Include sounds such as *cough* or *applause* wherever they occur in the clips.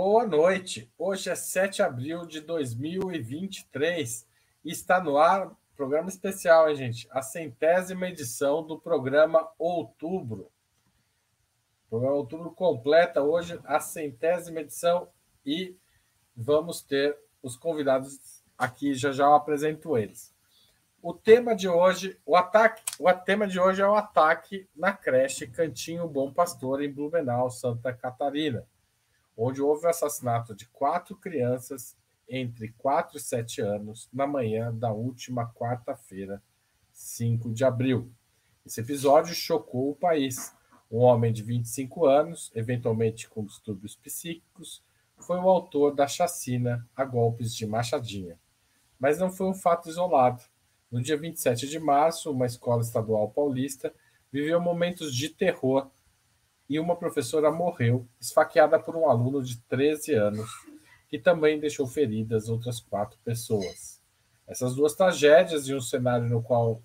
Boa noite. Hoje é 7 de abril de 2023 e está no ar programa especial, hein, gente? A centésima edição do programa Outubro. O programa Outubro completa hoje a centésima edição e vamos ter os convidados aqui, já já eu apresento eles. O tema de hoje, o ataque, o tema de hoje é o ataque na creche Cantinho Bom Pastor em Blumenau, Santa Catarina onde houve o assassinato de quatro crianças entre 4 e 7 anos na manhã da última quarta-feira, 5 de abril. Esse episódio chocou o país. Um homem de 25 anos, eventualmente com distúrbios psíquicos, foi o autor da chacina a golpes de machadinha. Mas não foi um fato isolado. No dia 27 de março, uma escola estadual paulista viveu momentos de terror e uma professora morreu, esfaqueada por um aluno de 13 anos, que também deixou feridas outras quatro pessoas. Essas duas tragédias e um cenário no qual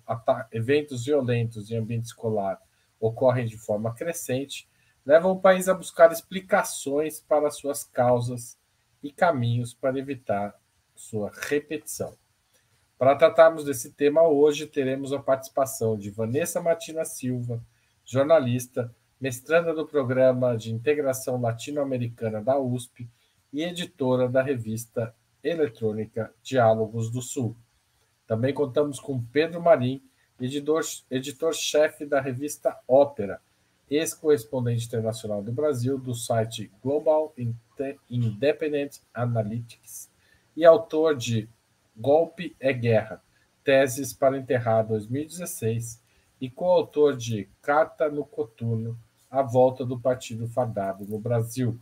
eventos violentos em ambiente escolar ocorrem de forma crescente levam o país a buscar explicações para suas causas e caminhos para evitar sua repetição. Para tratarmos desse tema hoje, teremos a participação de Vanessa Martina Silva, jornalista, mestranda do Programa de Integração Latino-Americana da USP e editora da revista eletrônica Diálogos do Sul. Também contamos com Pedro Marim, editor-chefe da revista Ópera, ex-correspondente internacional do Brasil do site Global Independent Analytics e autor de Golpe é Guerra, Teses para Enterrar 2016 e coautor de Carta no Coturno, a volta do Partido Fardado no Brasil.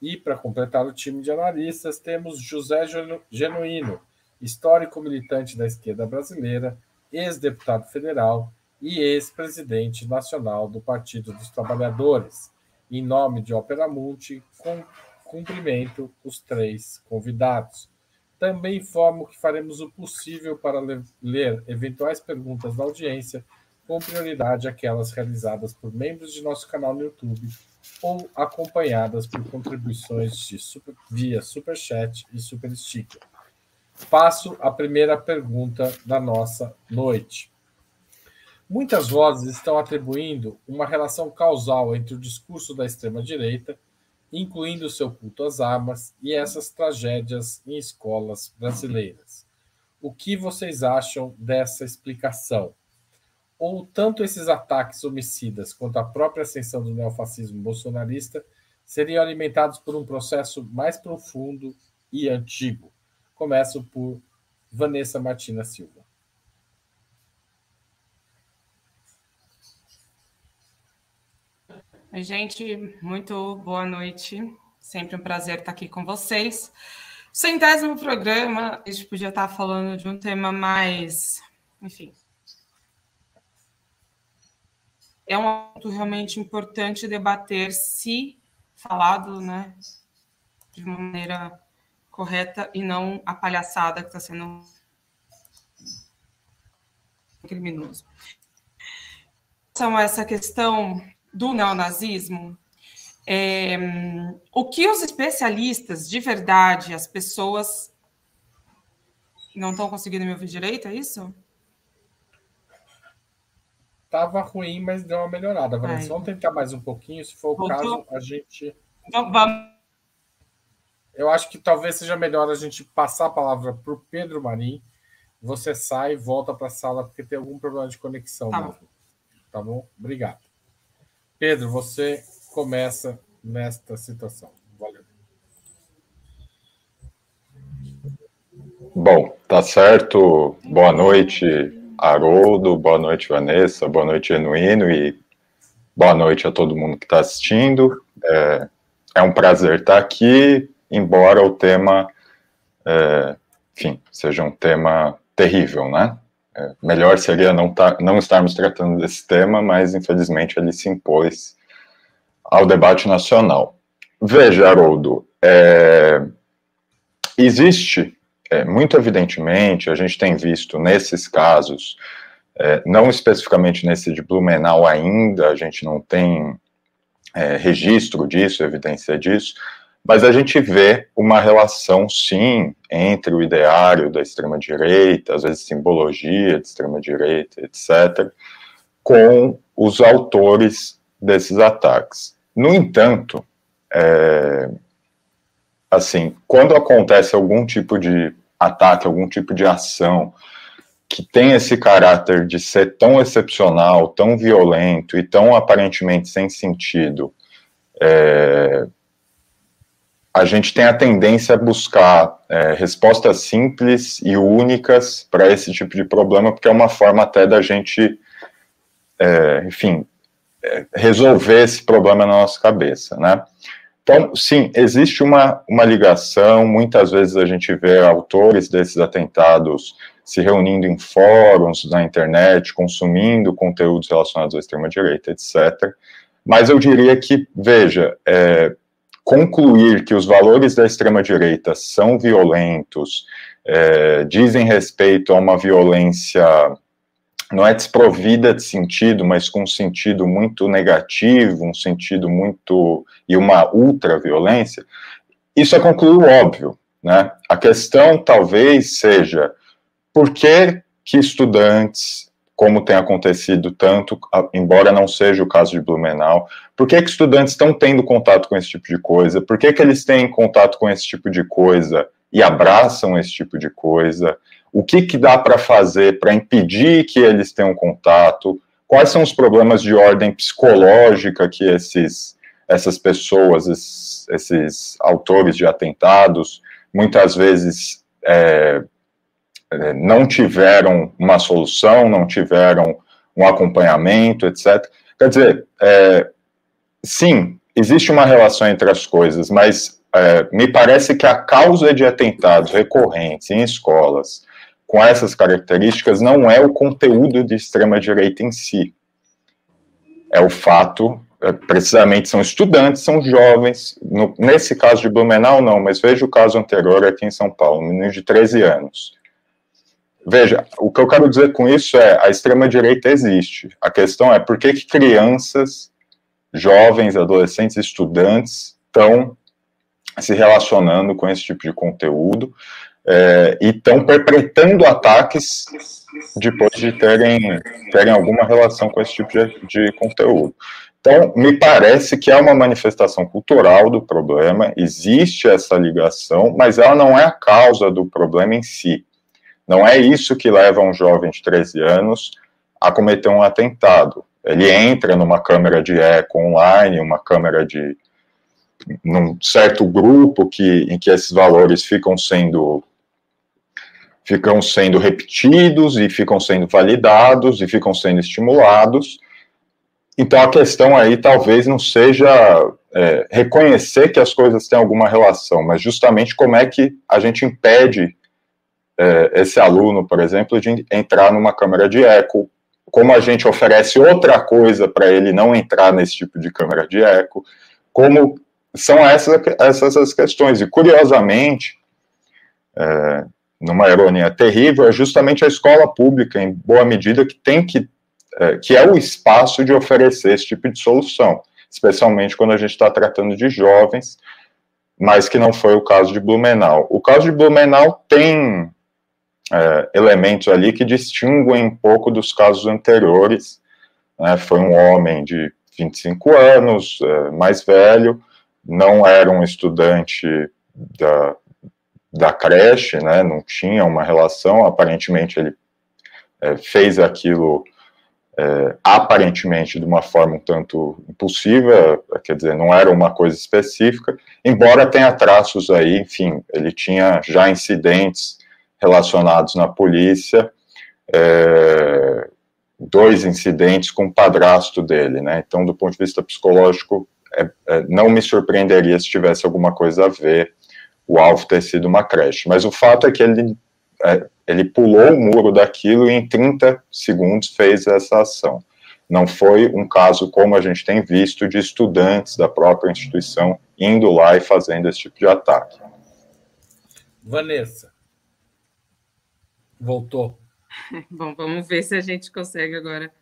E, para completar o time de analistas, temos José Genuíno, histórico militante da esquerda brasileira, ex-deputado federal e ex-presidente nacional do Partido dos Trabalhadores. Em nome de Opera Mundi, com cumprimento os três convidados. Também informo que faremos o possível para ler eventuais perguntas da audiência com prioridade aquelas realizadas por membros de nosso canal no YouTube ou acompanhadas por contribuições de super, via Superchat e Super Sticker. Passo a primeira pergunta da nossa noite. Muitas vozes estão atribuindo uma relação causal entre o discurso da extrema-direita, incluindo seu culto às armas, e essas tragédias em escolas brasileiras. O que vocês acham dessa explicação? Ou tanto esses ataques homicidas quanto a própria ascensão do neofascismo bolsonarista seriam alimentados por um processo mais profundo e antigo. Começo por Vanessa Martina Silva. Oi, gente, muito boa noite. Sempre um prazer estar aqui com vocês. Centésimo programa, a gente podia estar falando de um tema mais, enfim, é um assunto realmente importante debater se falado né, de uma maneira correta e não a palhaçada que está sendo criminoso. São essa questão do neonazismo, é, o que os especialistas de verdade, as pessoas não estão conseguindo me ouvir direito, é isso? Tava ruim, mas deu uma melhorada. Vanessa, vamos tentar mais um pouquinho. Se for o Voltou. caso, a gente. Então, vamos. Eu acho que talvez seja melhor a gente passar a palavra para o Pedro Marim. Você sai e volta para a sala porque tem algum problema de conexão. Tá bom. Tá bom? Obrigado. Pedro, você começa nesta situação. Valeu. Bom, tá certo. Boa noite Haroldo, boa noite, Vanessa, boa noite, Genuíno, e boa noite a todo mundo que está assistindo. É, é, um prazer estar aqui, embora o tema, é, enfim, seja um tema terrível, né? É, melhor seria não, tá, não estarmos tratando desse tema, mas infelizmente ele se impôs ao debate nacional. Veja, Haroldo, é, existe é, muito evidentemente, a gente tem visto nesses casos, é, não especificamente nesse de Blumenau ainda, a gente não tem é, registro disso, evidência disso, mas a gente vê uma relação, sim, entre o ideário da extrema-direita, às vezes simbologia de extrema-direita, etc., com os autores desses ataques. No entanto, é, assim, quando acontece algum tipo de ataque, algum tipo de ação que tem esse caráter de ser tão excepcional, tão violento e tão aparentemente sem sentido, é, a gente tem a tendência a buscar é, respostas simples e únicas para esse tipo de problema, porque é uma forma até da gente, é, enfim, é, resolver esse problema na nossa cabeça, né? Então, sim, existe uma, uma ligação, muitas vezes a gente vê autores desses atentados se reunindo em fóruns na internet, consumindo conteúdos relacionados à extrema-direita, etc. Mas eu diria que, veja, é, concluir que os valores da extrema-direita são violentos, é, dizem respeito a uma violência não é desprovida de sentido, mas com um sentido muito negativo, um sentido muito e uma ultra-violência, isso é concluir óbvio, né? A questão talvez seja por que, que estudantes como tem acontecido tanto, embora não seja o caso de Blumenau. Por que, que estudantes estão tendo contato com esse tipo de coisa? Por que, que eles têm contato com esse tipo de coisa e abraçam esse tipo de coisa? O que, que dá para fazer para impedir que eles tenham contato? Quais são os problemas de ordem psicológica que esses, essas pessoas, esses, esses autores de atentados, muitas vezes é, é, não tiveram uma solução, não tiveram um acompanhamento, etc. Quer dizer, é, sim, existe uma relação entre as coisas, mas é, me parece que a causa de atentados recorrentes em escolas com essas características não é o conteúdo de extrema-direita em si, é o fato, é, precisamente são estudantes, são jovens, no, nesse caso de Blumenau não, mas veja o caso anterior aqui em São Paulo, um menino de 13 anos, Veja, o que eu quero dizer com isso é a extrema-direita existe. A questão é por que, que crianças, jovens, adolescentes, estudantes estão se relacionando com esse tipo de conteúdo é, e estão perpetrando ataques depois de terem, terem alguma relação com esse tipo de, de conteúdo. Então, me parece que é uma manifestação cultural do problema, existe essa ligação, mas ela não é a causa do problema em si. Não é isso que leva um jovem de 13 anos a cometer um atentado. Ele entra numa câmera de eco online, uma câmera de num certo grupo que em que esses valores ficam sendo ficam sendo repetidos e ficam sendo validados e ficam sendo estimulados. Então a questão aí talvez não seja é, reconhecer que as coisas têm alguma relação, mas justamente como é que a gente impede é, esse aluno, por exemplo, de entrar numa câmera de eco, como a gente oferece outra coisa para ele não entrar nesse tipo de câmera de eco, como são essas, essas as questões. E, curiosamente, é, numa ironia terrível, é justamente a escola pública, em boa medida, que tem que, é, que é o espaço de oferecer esse tipo de solução, especialmente quando a gente está tratando de jovens, mas que não foi o caso de Blumenau. O caso de Blumenau tem é, elementos ali que distinguem um pouco dos casos anteriores. Né? Foi um homem de 25 anos, é, mais velho, não era um estudante da, da creche, né? não tinha uma relação, aparentemente ele é, fez aquilo é, aparentemente de uma forma um tanto impulsiva, quer dizer, não era uma coisa específica, embora tenha traços aí, enfim, ele tinha já incidentes relacionados na polícia, é, dois incidentes com o padrasto dele, né? Então, do ponto de vista psicológico, é, é, não me surpreenderia se tivesse alguma coisa a ver o alvo ter sido uma creche. Mas o fato é que ele, é, ele pulou o muro daquilo e em 30 segundos fez essa ação. Não foi um caso como a gente tem visto de estudantes da própria instituição indo lá e fazendo esse tipo de ataque. Vanessa. Voltou. *laughs* Bom, vamos ver se a gente consegue agora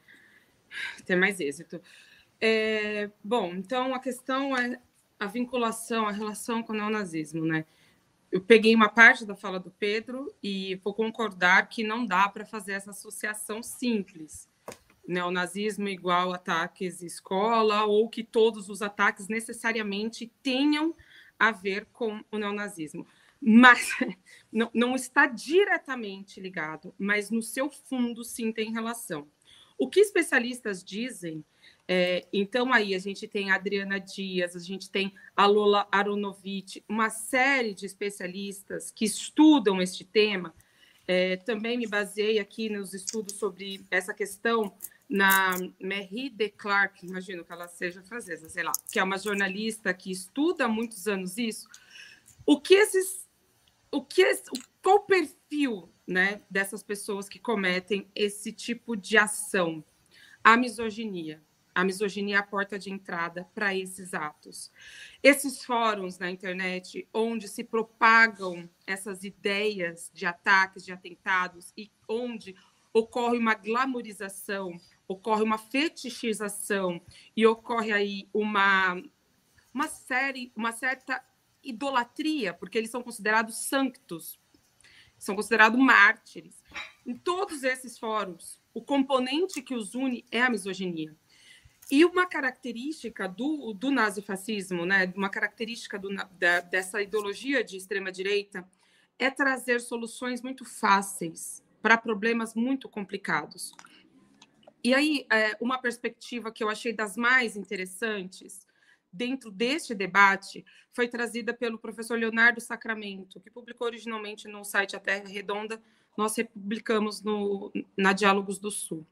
ter mais êxito. É, bom, então a questão é a vinculação, a relação com o neonazismo, né? Eu peguei uma parte da fala do Pedro e vou concordar que não dá para fazer essa associação simples. Neonazismo igual ataques em escola, ou que todos os ataques necessariamente tenham a ver com o neonazismo. Mas *laughs* não, não está diretamente ligado, mas no seu fundo sim tem relação. O que especialistas dizem é, então, aí a gente tem a Adriana Dias, a gente tem a Lola Aronovitch, uma série de especialistas que estudam este tema. É, também me baseei aqui nos estudos sobre essa questão na Marie de Clark, imagino que ela seja francesa, sei lá, que é uma jornalista que estuda há muitos anos isso. O que esses. O que, qual o perfil né, dessas pessoas que cometem esse tipo de ação? A misoginia a misoginia é a porta de entrada para esses atos. Esses fóruns na internet, onde se propagam essas ideias de ataques, de atentados, e onde ocorre uma glamorização, ocorre uma fetichização e ocorre aí uma, uma série, uma certa idolatria, porque eles são considerados santos, são considerados mártires. Em todos esses fóruns, o componente que os une é a misoginia. E uma característica do, do nazifascismo, né, uma característica do, da, dessa ideologia de extrema-direita, é trazer soluções muito fáceis para problemas muito complicados. E aí, é, uma perspectiva que eu achei das mais interessantes dentro deste debate foi trazida pelo professor Leonardo Sacramento, que publicou originalmente no site A Terra Redonda, nós republicamos no, na Diálogos do Sul.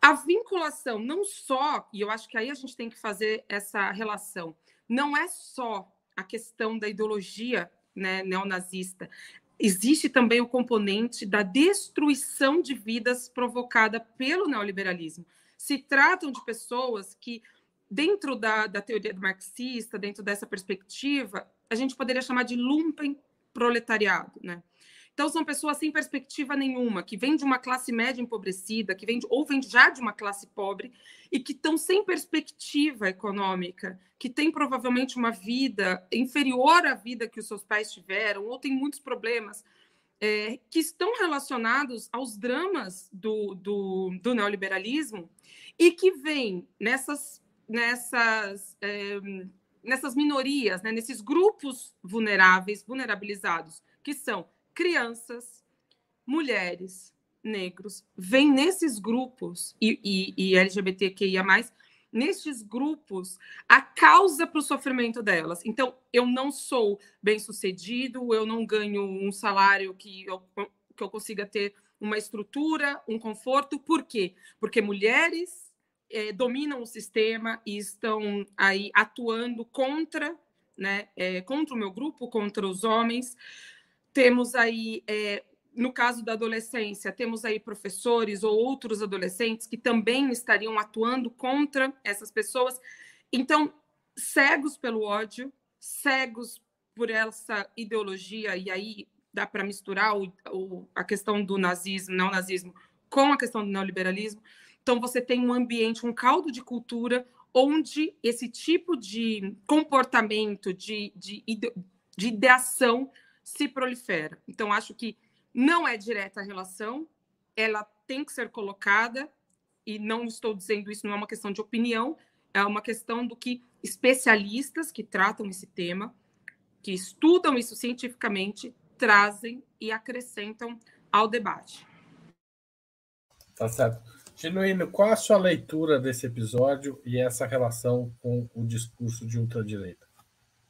A vinculação, não só, e eu acho que aí a gente tem que fazer essa relação, não é só a questão da ideologia né, neonazista, existe também o componente da destruição de vidas provocada pelo neoliberalismo. Se tratam de pessoas que, dentro da, da teoria marxista, dentro dessa perspectiva, a gente poderia chamar de lumpen proletariado, né? Então, são pessoas sem perspectiva nenhuma, que vêm de uma classe média empobrecida, que vêm de, ou vêm já de uma classe pobre e que estão sem perspectiva econômica, que têm provavelmente uma vida inferior à vida que os seus pais tiveram, ou têm muitos problemas, é, que estão relacionados aos dramas do, do, do neoliberalismo e que vêm nessas, nessas, é, nessas minorias, né, nesses grupos vulneráveis, vulnerabilizados, que são crianças, mulheres, negros, vêm nesses grupos, e, e, e LGBTQIA, nesses grupos, a causa para o sofrimento delas. Então, eu não sou bem-sucedido, eu não ganho um salário que eu, que eu consiga ter uma estrutura, um conforto. Por quê? Porque mulheres é, dominam o sistema e estão aí atuando contra, né, é, contra o meu grupo, contra os homens. Temos aí, é, no caso da adolescência, temos aí professores ou outros adolescentes que também estariam atuando contra essas pessoas. Então, cegos pelo ódio, cegos por essa ideologia, e aí dá para misturar o, o, a questão do nazismo, não nazismo, com a questão do neoliberalismo. Então, você tem um ambiente, um caldo de cultura onde esse tipo de comportamento, de, de, de ideação se prolifera. Então, acho que não é direta a relação, ela tem que ser colocada, e não estou dizendo isso, não é uma questão de opinião, é uma questão do que especialistas que tratam esse tema, que estudam isso cientificamente, trazem e acrescentam ao debate. Tá certo. Genuíno, qual a sua leitura desse episódio e essa relação com o discurso de ultradireita?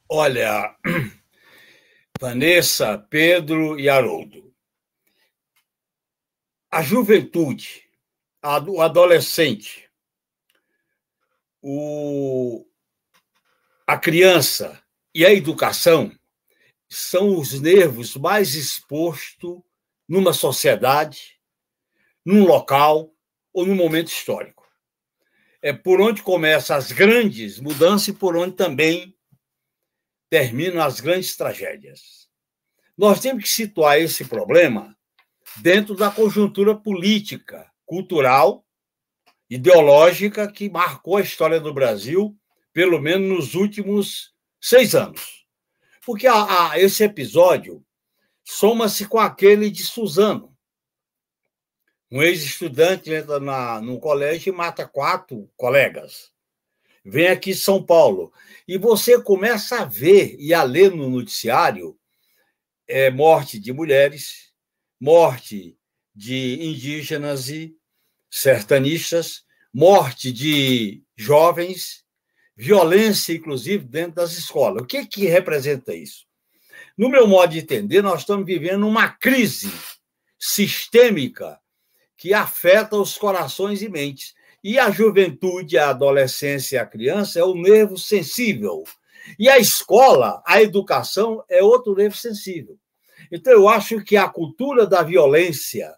Olha, *clears throat* Vanessa, Pedro e Haroldo. A juventude, o adolescente, o, a criança e a educação são os nervos mais expostos numa sociedade, num local ou num momento histórico. É por onde começam as grandes mudanças e por onde também terminam as grandes tragédias. Nós temos que situar esse problema dentro da conjuntura política, cultural, ideológica que marcou a história do Brasil pelo menos nos últimos seis anos. Porque a, a, esse episódio soma-se com aquele de Suzano. Um ex-estudante entra na, no colégio e mata quatro colegas. Vem aqui em São Paulo. E você começa a ver e a ler no noticiário é, morte de mulheres, morte de indígenas e sertanistas, morte de jovens, violência, inclusive, dentro das escolas. O que, que representa isso? No meu modo de entender, nós estamos vivendo uma crise sistêmica que afeta os corações e mentes. E a juventude, a adolescência e a criança é o nervo sensível. E a escola, a educação, é outro nervo sensível. Então, eu acho que a cultura da violência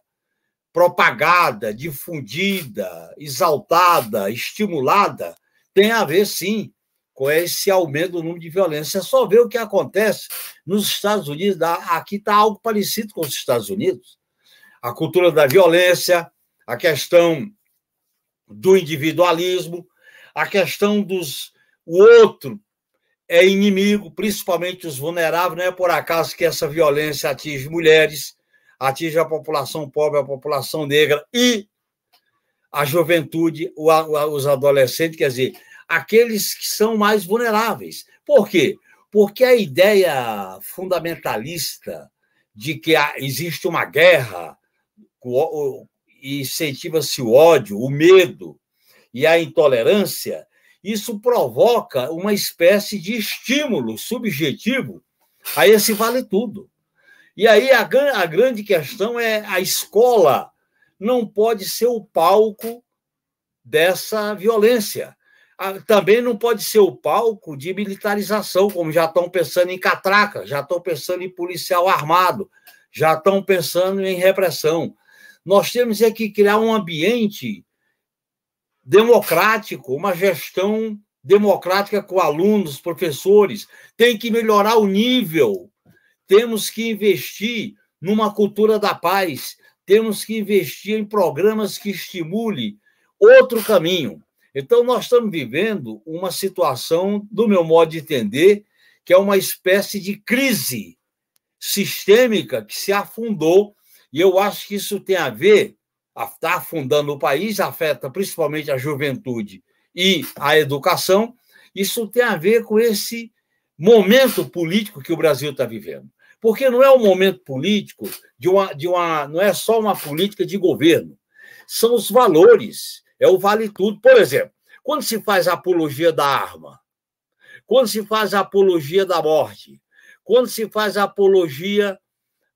propagada, difundida, exaltada, estimulada, tem a ver, sim, com esse aumento do número de violência. É só ver o que acontece nos Estados Unidos. Aqui está algo parecido com os Estados Unidos. A cultura da violência, a questão do individualismo, a questão dos. O outro é inimigo, principalmente os vulneráveis. Não é por acaso que essa violência atinge mulheres, atinge a população pobre, a população negra e a juventude, os adolescentes, quer dizer, aqueles que são mais vulneráveis. Por quê? Porque a ideia fundamentalista de que existe uma guerra incentiva-se o ódio, o medo e a intolerância, isso provoca uma espécie de estímulo subjetivo a esse vale tudo. E aí a, a grande questão é a escola não pode ser o palco dessa violência. Também não pode ser o palco de militarização, como já estão pensando em catraca, já estão pensando em policial armado, já estão pensando em repressão. Nós temos é que criar um ambiente democrático, uma gestão democrática com alunos, professores. Tem que melhorar o nível. Temos que investir numa cultura da paz. Temos que investir em programas que estimule outro caminho. Então, nós estamos vivendo uma situação, do meu modo de entender, que é uma espécie de crise sistêmica que se afundou, e eu acho que isso tem a ver está afundando o país, afeta principalmente a juventude e a educação. Isso tem a ver com esse momento político que o Brasil está vivendo. Porque não é um momento político de uma, de uma. não é só uma política de governo, são os valores, é o vale tudo. Por exemplo, quando se faz apologia da arma, quando se faz apologia da morte, quando se faz a apologia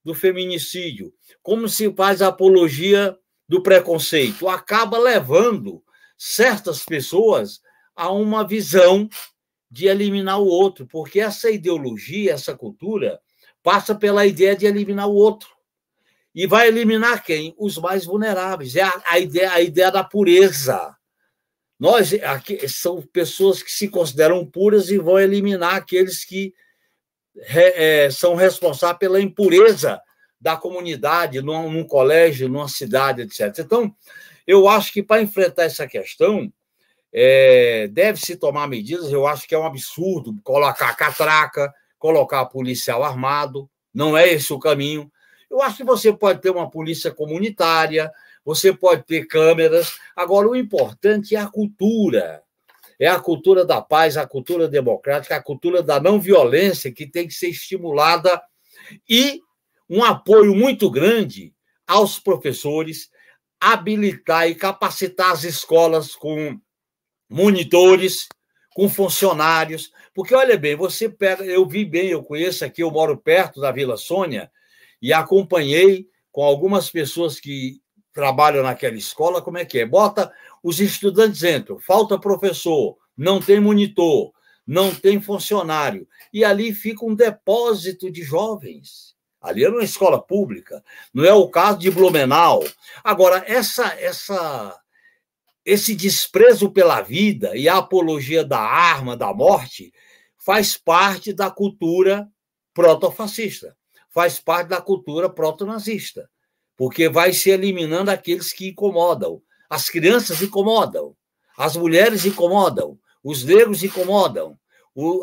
do feminicídio, como se faz a apologia do preconceito acaba levando certas pessoas a uma visão de eliminar o outro, porque essa ideologia, essa cultura, passa pela ideia de eliminar o outro. E vai eliminar quem? Os mais vulneráveis. É a, a ideia, a ideia da pureza. Nós aqui, são pessoas que se consideram puras e vão eliminar aqueles que é, são responsáveis pela impureza da comunidade, num, num colégio, numa cidade, etc. Então, eu acho que para enfrentar essa questão, é, deve-se tomar medidas. Eu acho que é um absurdo colocar catraca, colocar policial armado, não é esse o caminho. Eu acho que você pode ter uma polícia comunitária, você pode ter câmeras. Agora, o importante é a cultura. É a cultura da paz, a cultura democrática, a cultura da não violência que tem que ser estimulada e um apoio muito grande aos professores, habilitar e capacitar as escolas com monitores, com funcionários, porque olha bem, você pega, eu vi bem, eu conheço aqui, eu moro perto da Vila Sônia e acompanhei com algumas pessoas que trabalham naquela escola, como é que é? Bota os estudantes entram, falta professor, não tem monitor, não tem funcionário, e ali fica um depósito de jovens Ali era uma escola pública, não é o caso de Blumenau. Agora, essa, essa, esse desprezo pela vida e a apologia da arma, da morte, faz parte da cultura protofascista, faz parte da cultura proto-nazista, porque vai se eliminando aqueles que incomodam. As crianças incomodam, as mulheres incomodam, os negros incomodam,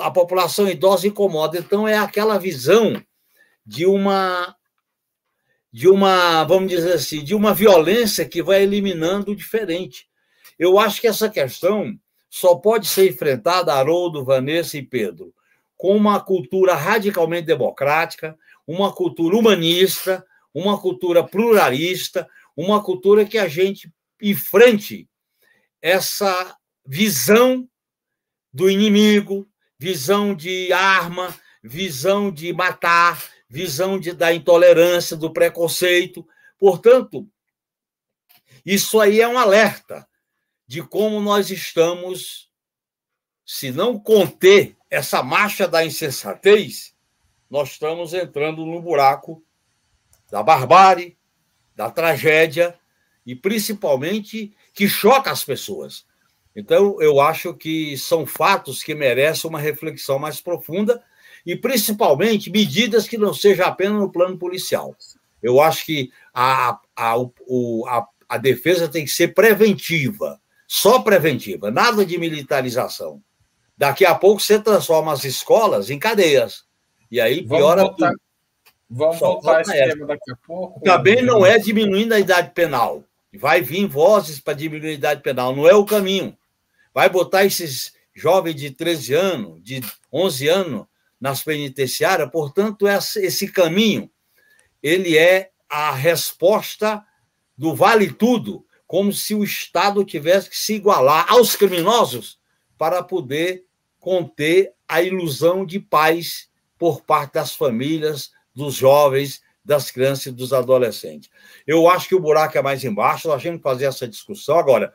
a população idosa incomoda. Então, é aquela visão de uma, de uma, vamos dizer assim, de uma violência que vai eliminando o diferente. Eu acho que essa questão só pode ser enfrentada, Haroldo, Vanessa e Pedro, com uma cultura radicalmente democrática, uma cultura humanista, uma cultura pluralista, uma cultura que a gente enfrente essa visão do inimigo, visão de arma, visão de matar, visão de, da intolerância, do preconceito. Portanto, isso aí é um alerta de como nós estamos, se não conter essa marcha da insensatez, nós estamos entrando no buraco da barbárie, da tragédia e principalmente que choca as pessoas. Então, eu acho que são fatos que merecem uma reflexão mais profunda e, principalmente, medidas que não sejam apenas no plano policial. Eu acho que a, a, o, a, a defesa tem que ser preventiva, só preventiva, nada de militarização. Daqui a pouco você transforma as escolas em cadeias. E aí piora vamos voltar, Vamos só voltar esse tema daqui a pouco. Também não é diminuindo a idade penal. Vai vir vozes para diminuir a idade penal, não é o caminho vai botar esses jovens de 13 anos, de 11 anos nas penitenciárias, portanto, esse caminho ele é a resposta do vale tudo, como se o Estado tivesse que se igualar aos criminosos para poder conter a ilusão de paz por parte das famílias, dos jovens, das crianças e dos adolescentes. Eu acho que o buraco é mais embaixo, nós temos que fazer essa discussão. Agora,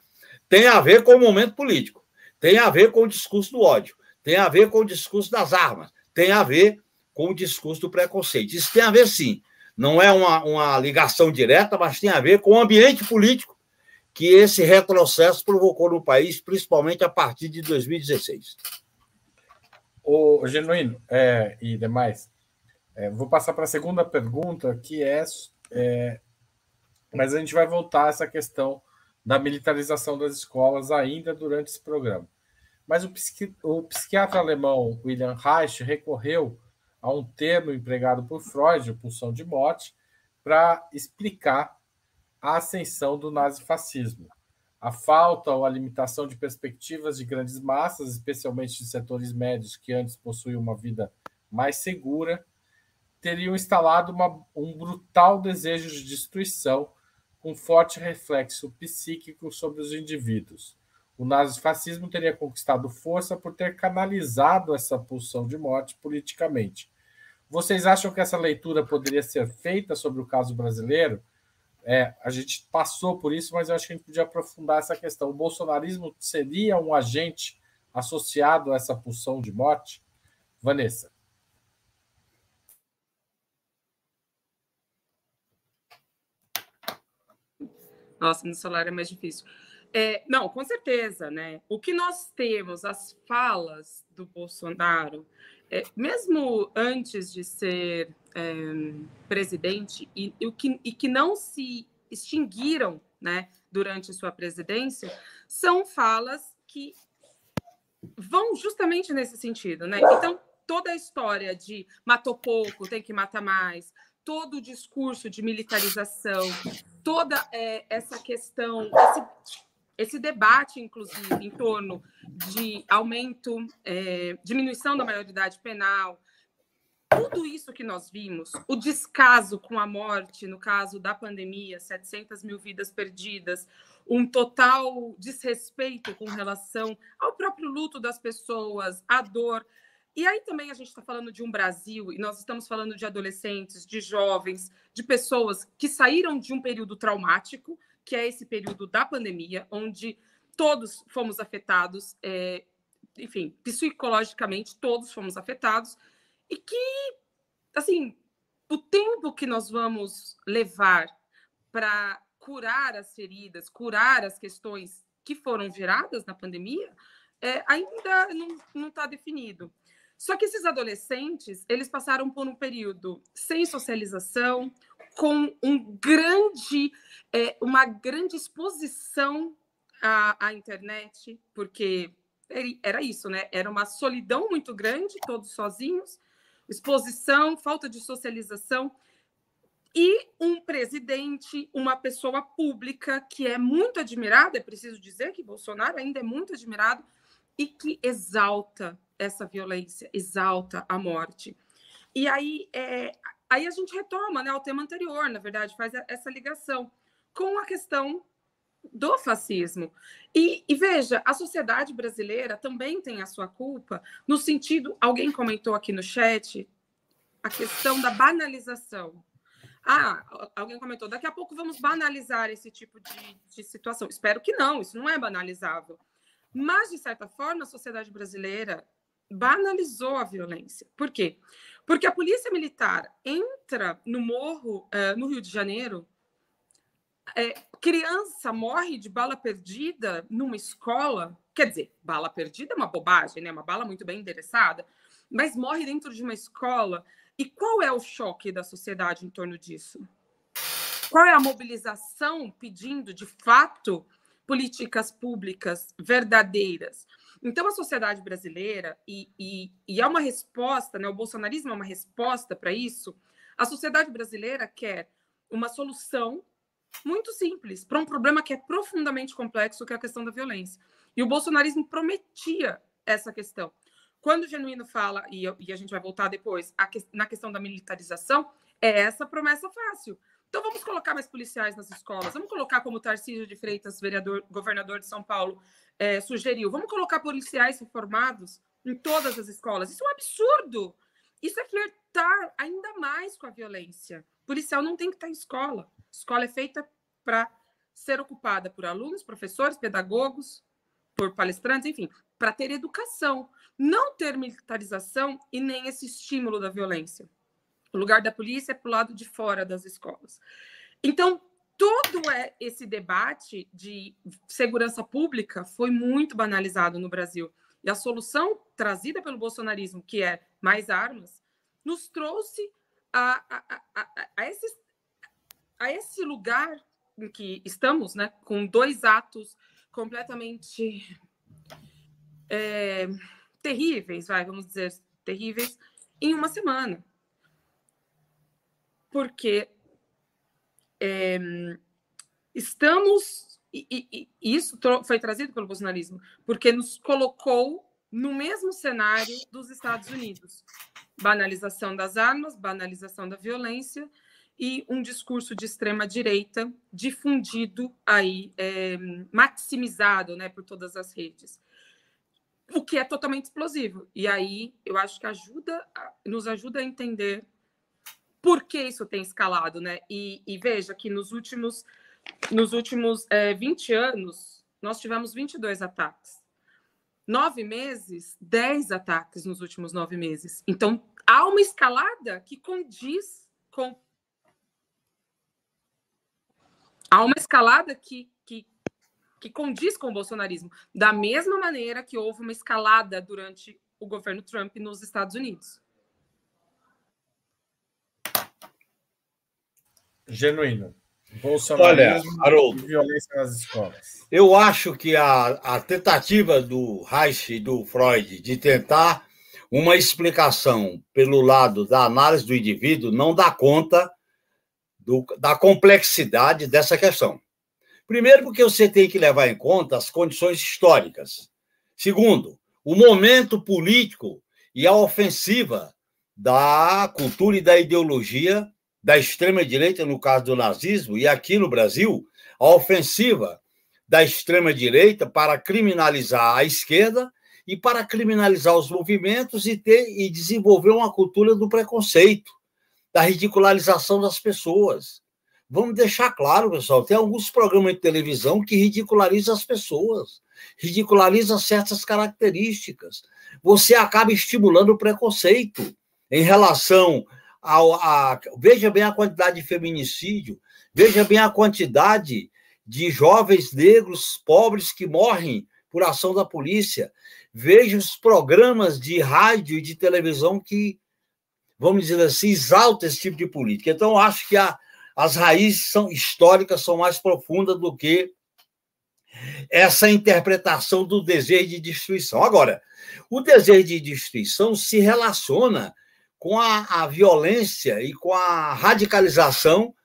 tem a ver com o momento político, tem a ver com o discurso do ódio, tem a ver com o discurso das armas, tem a ver com o discurso do preconceito. Isso tem a ver, sim. Não é uma, uma ligação direta, mas tem a ver com o ambiente político que esse retrocesso provocou no país, principalmente a partir de 2016. O Genuíno é, e demais, é, vou passar para a segunda pergunta, que é, é, mas a gente vai voltar a essa questão da militarização das escolas ainda durante esse programa. Mas o, psiqui o psiquiatra alemão William Reich recorreu a um termo empregado por Freud, pulsão de morte, para explicar a ascensão do nazifascismo. A falta ou a limitação de perspectivas de grandes massas, especialmente de setores médios que antes possuíam uma vida mais segura, teriam instalado uma, um brutal desejo de destruição com forte reflexo psíquico sobre os indivíduos. O nazifascismo teria conquistado força por ter canalizado essa pulsão de morte politicamente. Vocês acham que essa leitura poderia ser feita sobre o caso brasileiro? É, a gente passou por isso, mas eu acho que a gente podia aprofundar essa questão. O bolsonarismo seria um agente associado a essa pulsão de morte? Vanessa. Nossa, no celular é mais difícil. É, não, com certeza, né? O que nós temos, as falas do Bolsonaro, é, mesmo antes de ser é, presidente, e, e, que, e que não se extinguiram né, durante sua presidência, são falas que vão justamente nesse sentido, né? Então, toda a história de matou pouco, tem que matar mais, todo o discurso de militarização, toda é, essa questão, esse, esse, debate, inclusive, em torno de aumento, é, diminuição da maioridade penal, tudo isso que nós vimos, o descaso com a morte, no caso da pandemia, 700 mil vidas perdidas, um total desrespeito com relação ao próprio luto das pessoas, a dor. E aí também a gente está falando de um Brasil, e nós estamos falando de adolescentes, de jovens, de pessoas que saíram de um período traumático, que é esse período da pandemia, onde todos fomos afetados, é, enfim, psicologicamente todos fomos afetados, e que, assim, o tempo que nós vamos levar para curar as feridas, curar as questões que foram geradas na pandemia, é, ainda não está definido. Só que esses adolescentes, eles passaram por um período sem socialização, com um grande, é, uma grande exposição à, à internet, porque era isso, né? Era uma solidão muito grande, todos sozinhos, exposição, falta de socialização e um presidente, uma pessoa pública que é muito admirada, é preciso dizer que Bolsonaro ainda é muito admirado e que exalta essa violência, exalta a morte. E aí, é, aí a gente retoma né, o tema anterior, na verdade, faz essa ligação com a questão do fascismo. E, e, veja, a sociedade brasileira também tem a sua culpa, no sentido, alguém comentou aqui no chat, a questão da banalização. Ah, alguém comentou, daqui a pouco vamos banalizar esse tipo de, de situação. Espero que não, isso não é banalizável. Mas, de certa forma, a sociedade brasileira banalizou a violência. Por quê? Porque a polícia militar entra no morro, uh, no Rio de Janeiro, é, criança morre de bala perdida numa escola. Quer dizer, bala perdida é uma bobagem, né? Uma bala muito bem endereçada, mas morre dentro de uma escola. E qual é o choque da sociedade em torno disso? Qual é a mobilização pedindo, de fato, políticas públicas verdadeiras? Então, a sociedade brasileira, e, e, e é uma resposta, né? o bolsonarismo é uma resposta para isso. A sociedade brasileira quer uma solução muito simples para um problema que é profundamente complexo, que é a questão da violência. E o bolsonarismo prometia essa questão. Quando o Genuíno fala, e, e a gente vai voltar depois, que, na questão da militarização, é essa promessa fácil. Então vamos colocar mais policiais nas escolas, vamos colocar como Tarcísio de Freitas, vereador, governador de São Paulo, é, sugeriu, vamos colocar policiais reformados em todas as escolas. Isso é um absurdo. Isso é flertar ainda mais com a violência. O policial não tem que estar em escola. Escola é feita para ser ocupada por alunos, professores, pedagogos, por palestrantes, enfim, para ter educação, não ter militarização e nem esse estímulo da violência. O lugar da polícia é para o lado de fora das escolas. Então, todo é esse debate de segurança pública foi muito banalizado no Brasil. E a solução trazida pelo bolsonarismo, que é mais armas, nos trouxe a, a, a, a esses a esse lugar em que estamos, né, com dois atos completamente é, terríveis, vai, vamos dizer, terríveis, em uma semana. Porque é, estamos, e, e, e isso foi trazido pelo bolsonarismo, porque nos colocou no mesmo cenário dos Estados Unidos. Banalização das armas, banalização da violência, e um discurso de extrema direita difundido aí, é, maximizado, né, por todas as redes, o que é totalmente explosivo. E aí eu acho que ajuda, nos ajuda a entender por que isso tem escalado, né? E, e veja que nos últimos nos últimos é, 20 anos nós tivemos 22 ataques. Nove meses, 10 ataques nos últimos nove meses. Então, há uma escalada que condiz com há uma escalada que, que, que condiz com o bolsonarismo, da mesma maneira que houve uma escalada durante o governo Trump nos Estados Unidos. Genuíno. Olha, Haroldo, violência nas escolas. Eu acho que a, a tentativa do Reich e do Freud de tentar uma explicação pelo lado da análise do indivíduo não dá conta do, da complexidade dessa questão. Primeiro, porque você tem que levar em conta as condições históricas. Segundo, o momento político e a ofensiva da cultura e da ideologia da extrema-direita, no caso do nazismo, e aqui no Brasil, a ofensiva da extrema-direita para criminalizar a esquerda e para criminalizar os movimentos e, ter, e desenvolver uma cultura do preconceito da ridicularização das pessoas. Vamos deixar claro, pessoal, tem alguns programas de televisão que ridicularizam as pessoas, ridicularizam certas características. Você acaba estimulando o preconceito em relação ao. A, veja bem a quantidade de feminicídio, veja bem a quantidade de jovens negros pobres que morrem por ação da polícia. Veja os programas de rádio e de televisão que vamos dizer assim, exalta esse tipo de política. Então, acho que a, as raízes são históricas são mais profundas do que essa interpretação do desejo de destruição. Agora, o desejo de destruição se relaciona com a, a violência e com a radicalização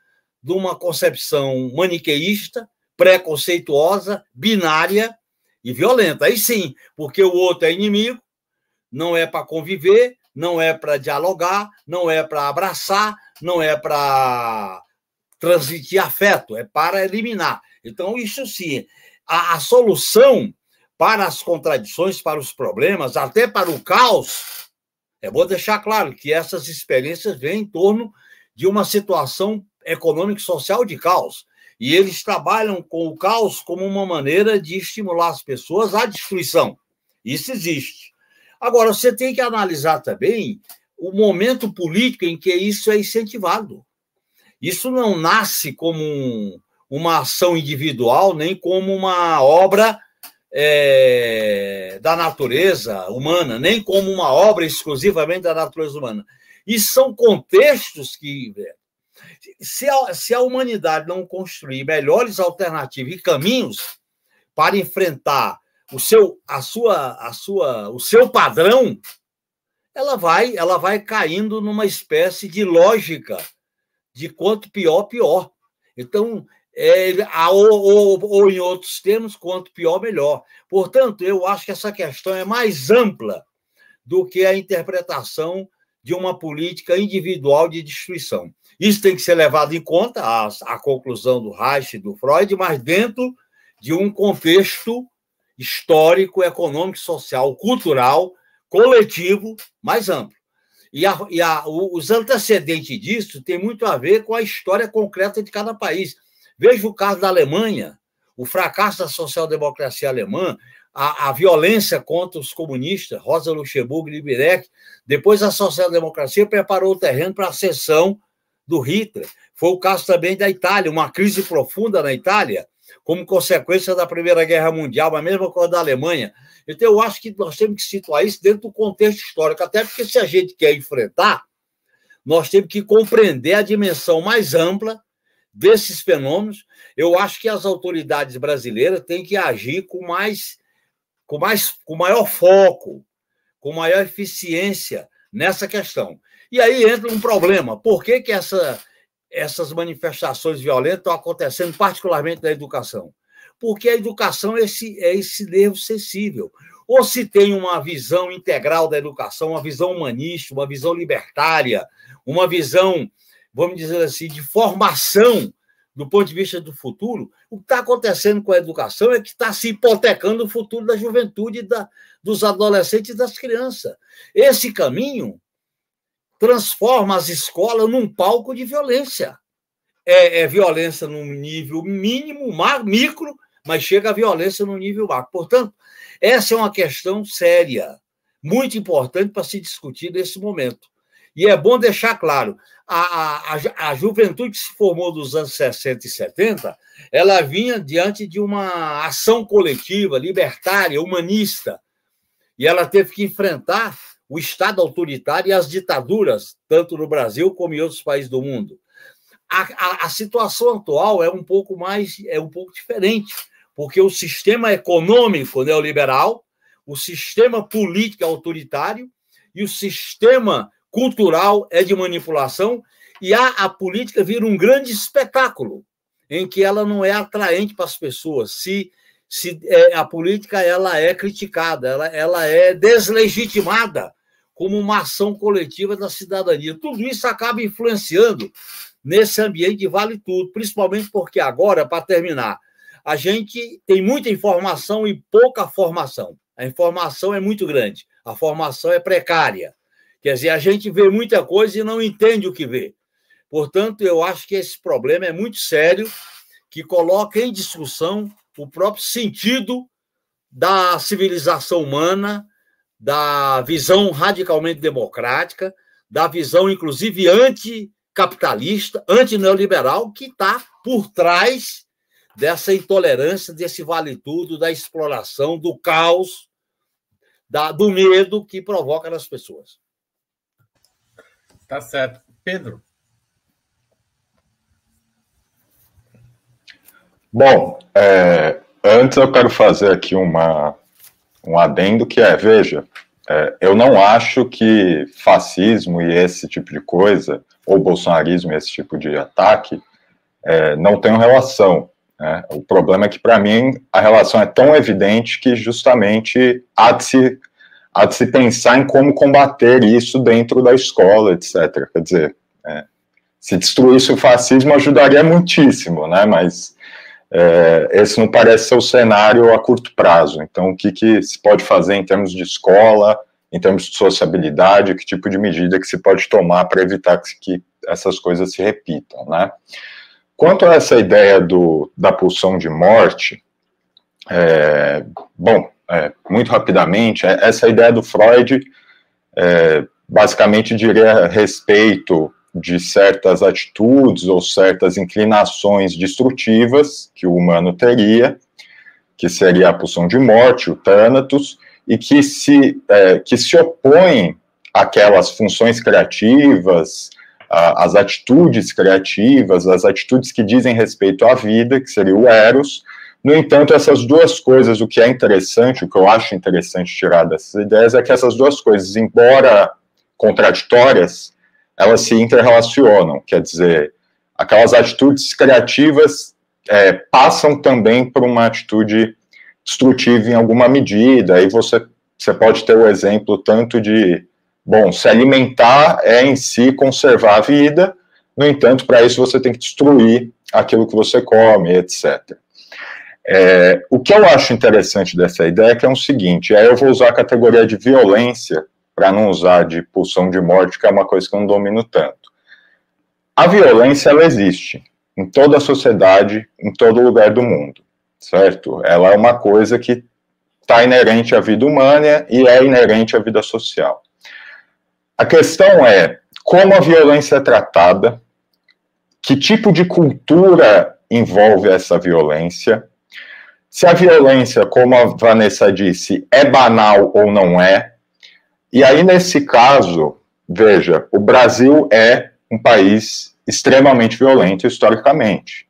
de uma concepção maniqueísta, preconceituosa, binária e violenta. Aí sim, porque o outro é inimigo, não é para conviver, não é para dialogar, não é para abraçar, não é para transmitir afeto, é para eliminar. Então, isso sim, a, a solução para as contradições, para os problemas, até para o caos, é bom deixar claro que essas experiências vêm em torno de uma situação econômica e social de caos. E eles trabalham com o caos como uma maneira de estimular as pessoas à destruição. Isso existe. Agora, você tem que analisar também o momento político em que isso é incentivado. Isso não nasce como um, uma ação individual, nem como uma obra é, da natureza humana, nem como uma obra exclusivamente da natureza humana. E são contextos que. Se a, se a humanidade não construir melhores alternativas e caminhos para enfrentar o seu, a sua, a sua, o seu padrão, ela vai, ela vai caindo numa espécie de lógica de quanto pior, pior. Então, é, ou, ou, ou, em outros termos, quanto pior, melhor. Portanto, eu acho que essa questão é mais ampla do que a interpretação de uma política individual de destruição. Isso tem que ser levado em conta, a, a conclusão do Reich e do Freud, mas dentro de um contexto histórico, econômico, social, cultural, coletivo mais amplo. E, a, e a, os antecedentes disso têm muito a ver com a história concreta de cada país. Veja o caso da Alemanha, o fracasso da social-democracia alemã, a, a, violência contra os comunistas, Rosa Luxemburgo e Librecht. Depois, a social-democracia preparou o terreno para a ascensão do Hitler. Foi o caso também da Itália, uma crise profunda na Itália, como consequência da Primeira Guerra Mundial, a mesma coisa da Alemanha. Então, eu acho que nós temos que situar isso dentro do contexto histórico, até porque se a gente quer enfrentar, nós temos que compreender a dimensão mais ampla desses fenômenos. Eu acho que as autoridades brasileiras têm que agir com mais, com mais, com maior foco, com maior eficiência nessa questão. E aí entra um problema. Por que, que essa, essas manifestações violentas estão acontecendo, particularmente na educação? Porque a educação é esse, é esse nervo sensível. Ou se tem uma visão integral da educação, uma visão humanista, uma visão libertária, uma visão, vamos dizer assim, de formação do ponto de vista do futuro, o que está acontecendo com a educação é que está se hipotecando o futuro da juventude, da, dos adolescentes e das crianças. Esse caminho transforma as escolas num palco de violência. É, é violência num nível mínimo, micro, mas chega a violência no nível macro. Portanto, essa é uma questão séria, muito importante para se discutir nesse momento. E é bom deixar claro: a, a, a juventude que se formou dos anos 60 e 70, ela vinha diante de uma ação coletiva, libertária, humanista, e ela teve que enfrentar o Estado autoritário e as ditaduras, tanto no Brasil como em outros países do mundo. A, a, a, situação atual é um pouco mais, é um pouco diferente, porque o sistema econômico neoliberal, o sistema político autoritário e o sistema cultural é de manipulação e a, a política vira um grande espetáculo em que ela não é atraente para as pessoas. Se se é, a política ela é criticada, ela, ela é deslegitimada como uma ação coletiva da cidadania. Tudo isso acaba influenciando nesse ambiente de vale tudo, principalmente porque agora, para terminar, a gente tem muita informação e pouca formação. A informação é muito grande, a formação é precária. Quer dizer, a gente vê muita coisa e não entende o que vê. Portanto, eu acho que esse problema é muito sério, que coloca em discussão o próprio sentido da civilização humana, da visão radicalmente democrática, da visão, inclusive, anticapitalista, antineoliberal, que está por trás dessa intolerância, desse vale-tudo, da exploração, do caos, da, do medo que provoca nas pessoas. Tá certo. Pedro. Bom, é, Antes eu quero fazer aqui uma, um adendo que é, veja, é, eu não acho que fascismo e esse tipo de coisa, ou bolsonarismo e esse tipo de ataque, é, não tenham relação. Né? O problema é que, para mim, a relação é tão evidente que justamente há de, se, de se pensar em como combater isso dentro da escola, etc. Quer dizer, é, se destruísse o fascismo ajudaria muitíssimo, né? mas é, esse não parece ser o cenário a curto prazo. Então, o que, que se pode fazer em termos de escola, em termos de sociabilidade, que tipo de medida que se pode tomar para evitar que, que, essas coisas se repitam, né? Quanto a essa ideia do, da pulsão de morte, é, bom, é, muito rapidamente, é, essa ideia do Freud, é, basicamente diria respeito de certas atitudes ou certas inclinações destrutivas que o humano teria, que seria a pulsão de morte, o Thanatos, e que se, é, que se opõem àquelas funções criativas, às atitudes criativas, às atitudes que dizem respeito à vida, que seria o Eros. No entanto, essas duas coisas, o que é interessante, o que eu acho interessante tirar dessas ideias, é que essas duas coisas, embora contraditórias, elas se interrelacionam, quer dizer, aquelas atitudes criativas é, passam também por uma atitude destrutiva em alguma medida, aí você, você pode ter o exemplo tanto de, bom, se alimentar é em si conservar a vida, no entanto, para isso você tem que destruir aquilo que você come, etc. É, o que eu acho interessante dessa ideia é que é o seguinte, aí eu vou usar a categoria de violência para não usar de pulsão de morte, que é uma coisa que eu não domino tanto. A violência, ela existe em toda a sociedade, em todo lugar do mundo, certo? Ela é uma coisa que está inerente à vida humana e é inerente à vida social. A questão é como a violência é tratada, que tipo de cultura envolve essa violência, se a violência, como a Vanessa disse, é banal ou não é, e aí, nesse caso, veja, o Brasil é um país extremamente violento historicamente.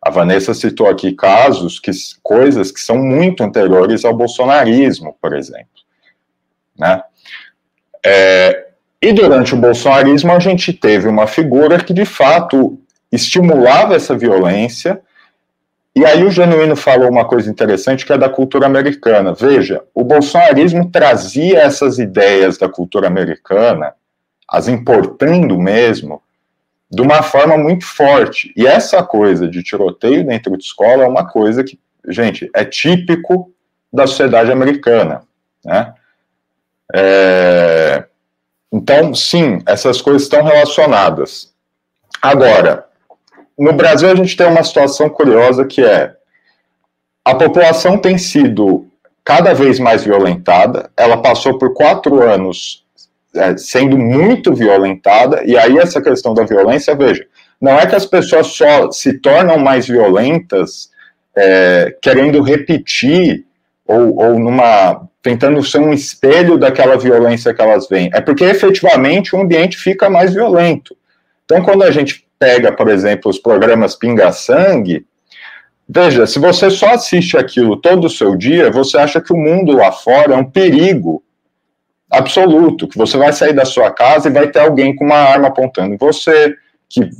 A Vanessa citou aqui casos, que, coisas que são muito anteriores ao bolsonarismo, por exemplo. Né? É, e durante o bolsonarismo, a gente teve uma figura que, de fato, estimulava essa violência e aí o Genuíno falou uma coisa interessante que é da cultura americana. Veja, o bolsonarismo trazia essas ideias da cultura americana, as importando mesmo, de uma forma muito forte. E essa coisa de tiroteio dentro de escola é uma coisa que, gente, é típico da sociedade americana, né? É... Então, sim, essas coisas estão relacionadas. Agora, no Brasil a gente tem uma situação curiosa que é a população tem sido cada vez mais violentada, ela passou por quatro anos é, sendo muito violentada, e aí essa questão da violência, veja, não é que as pessoas só se tornam mais violentas é, querendo repetir ou, ou numa tentando ser um espelho daquela violência que elas veem, é porque efetivamente o ambiente fica mais violento. Então, quando a gente pega, por exemplo, os programas Pinga Sangue, veja, se você só assiste aquilo todo o seu dia, você acha que o mundo lá fora é um perigo absoluto, que você vai sair da sua casa e vai ter alguém com uma arma apontando em você, que,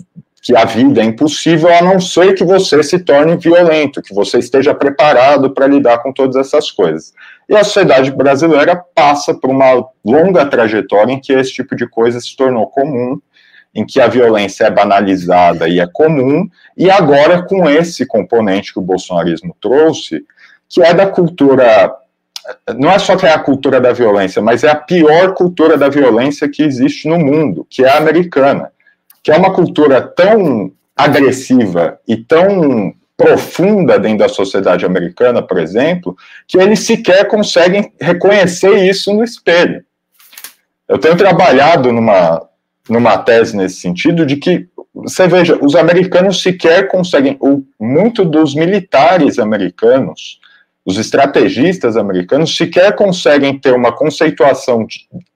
que a vida é impossível a não ser que você se torne violento, que você esteja preparado para lidar com todas essas coisas. E a sociedade brasileira passa por uma longa trajetória em que esse tipo de coisa se tornou comum em que a violência é banalizada e é comum, e agora com esse componente que o bolsonarismo trouxe, que é da cultura. Não é só que é a cultura da violência, mas é a pior cultura da violência que existe no mundo, que é a americana, que é uma cultura tão agressiva e tão profunda dentro da sociedade americana, por exemplo, que eles sequer conseguem reconhecer isso no espelho. Eu tenho trabalhado numa, numa tese nesse sentido de que você veja, os americanos sequer conseguem, o, muito dos militares americanos, os estrategistas americanos sequer conseguem ter uma conceituação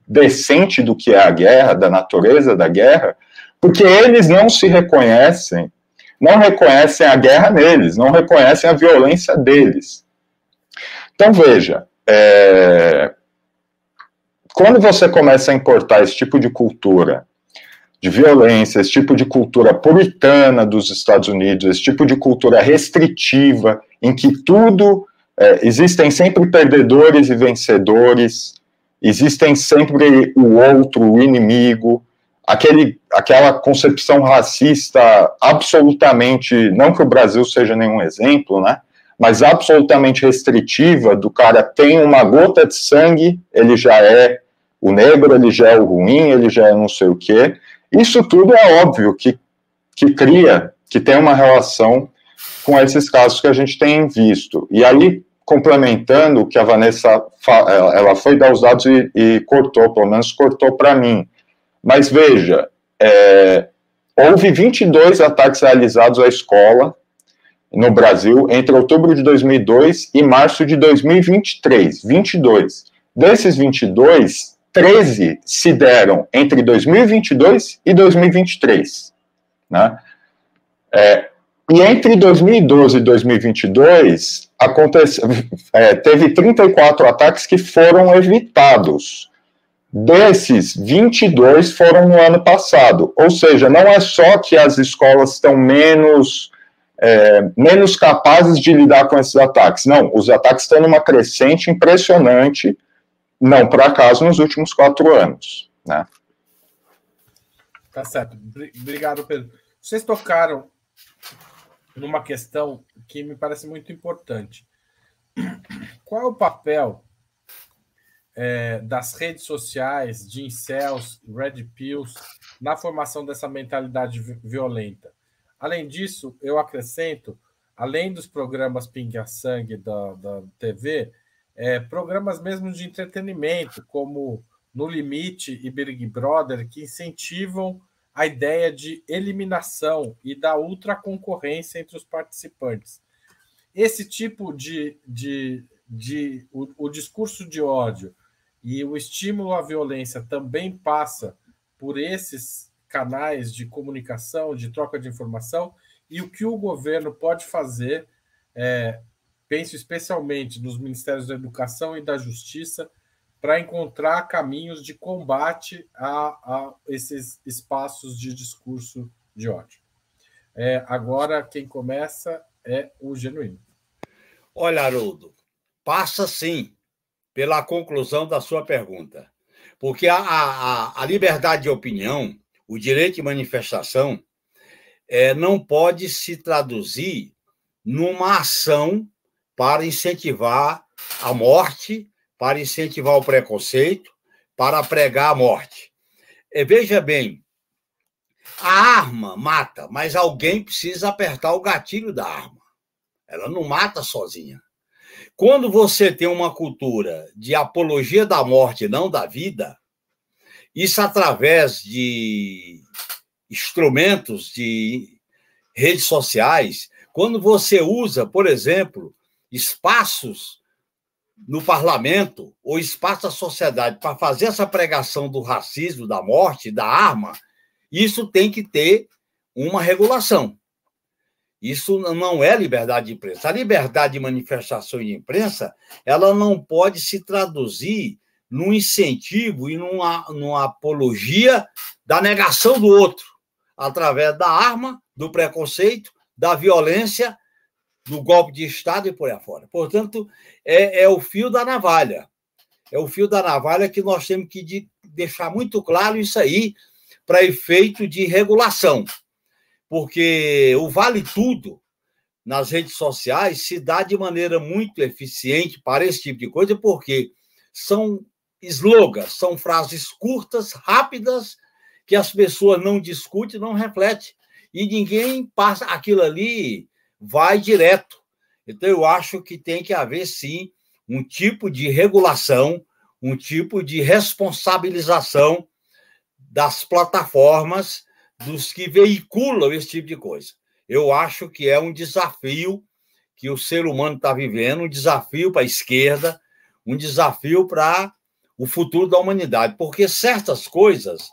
decente do que é a guerra, da natureza da guerra, porque eles não se reconhecem não reconhecem a guerra neles, não reconhecem a violência deles. Então, veja, é, quando você começa a importar esse tipo de cultura de violência, esse tipo de cultura puritana dos Estados Unidos, esse tipo de cultura restritiva, em que tudo. É, existem sempre perdedores e vencedores, existem sempre o outro, o inimigo, aquele, aquela concepção racista absolutamente. Não que o Brasil seja nenhum exemplo, né? Mas absolutamente restritiva, do cara tem uma gota de sangue, ele já é o negro, ele já é o ruim, ele já é não sei o quê. Isso tudo é óbvio que, que cria, que tem uma relação com esses casos que a gente tem visto. E aí, complementando o que a Vanessa, ela foi dar os dados e, e cortou, pelo menos cortou para mim. Mas veja, é, houve 22 ataques realizados à escola no Brasil entre outubro de 2002 e março de 2023. 22. Desses 22, 13 se deram entre 2022 e 2023. Né? É, e entre 2012 e 2022, acontece, é, teve 34 ataques que foram evitados. Desses, 22 foram no ano passado. Ou seja, não é só que as escolas estão menos, é, menos capazes de lidar com esses ataques. Não, os ataques estão numa crescente impressionante não por acaso nos últimos quatro anos. Né? Tá certo. Obrigado, Pedro. Vocês tocaram numa questão que me parece muito importante. Qual é o papel é, das redes sociais, de incels, red pills, na formação dessa mentalidade violenta? Além disso, eu acrescento, além dos programas Pinga Sangue da, da TV, é, programas mesmo de entretenimento, como No Limite e Big Brother, que incentivam a ideia de eliminação e da ultra concorrência entre os participantes. Esse tipo de, de, de o, o discurso de ódio e o estímulo à violência também passa por esses canais de comunicação, de troca de informação, e o que o governo pode fazer é, penso especialmente nos Ministérios da Educação e da Justiça, para encontrar caminhos de combate a, a, esses espaços de discurso de ódio. É, agora, quem começa é o Genuíno. Olha, Haroldo, passa sim pela conclusão da sua pergunta. Porque a, a, a liberdade de opinião, o direito de manifestação, é, não pode se traduzir numa ação para incentivar a morte, para incentivar o preconceito, para pregar a morte. E veja bem, a arma mata, mas alguém precisa apertar o gatilho da arma. Ela não mata sozinha. Quando você tem uma cultura de apologia da morte, não da vida, isso através de instrumentos de redes sociais, quando você usa, por exemplo, espaços no parlamento ou espaço da sociedade para fazer essa pregação do racismo, da morte, da arma, isso tem que ter uma regulação. Isso não é liberdade de imprensa. A liberdade de manifestação e de imprensa, ela não pode se traduzir num incentivo e numa, numa apologia da negação do outro, através da arma, do preconceito, da violência do golpe de Estado e por aí afora. Portanto, é, é o fio da navalha. É o fio da navalha que nós temos que de, deixar muito claro isso aí para efeito de regulação. Porque o vale tudo nas redes sociais se dá de maneira muito eficiente para esse tipo de coisa, porque são slogans, são frases curtas, rápidas, que as pessoas não discutem, não refletem. E ninguém passa aquilo ali vai direto. Então, eu acho que tem que haver, sim, um tipo de regulação, um tipo de responsabilização das plataformas, dos que veiculam esse tipo de coisa. Eu acho que é um desafio que o ser humano está vivendo, um desafio para a esquerda, um desafio para o futuro da humanidade, porque certas coisas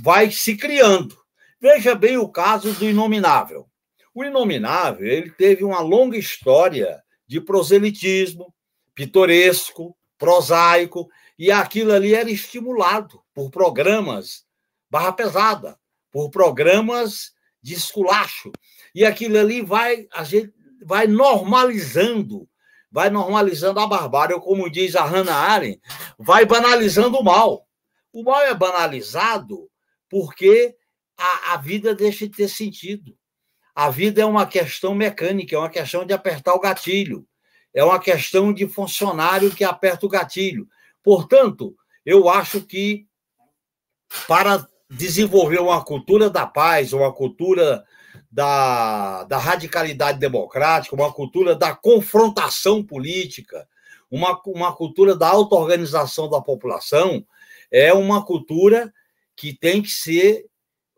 vai se criando. Veja bem o caso do inominável. O Inominável ele teve uma longa história de proselitismo, pitoresco, prosaico, e aquilo ali era estimulado por programas barra pesada, por programas de esculacho. E aquilo ali vai, a gente vai normalizando, vai normalizando a barbárie, ou como diz a Hannah Arendt, vai banalizando o mal. O mal é banalizado porque a, a vida deixa de ter sentido. A vida é uma questão mecânica, é uma questão de apertar o gatilho, é uma questão de funcionário que aperta o gatilho. Portanto, eu acho que para desenvolver uma cultura da paz, uma cultura da, da radicalidade democrática, uma cultura da confrontação política, uma, uma cultura da auto-organização da população, é uma cultura que tem que ser,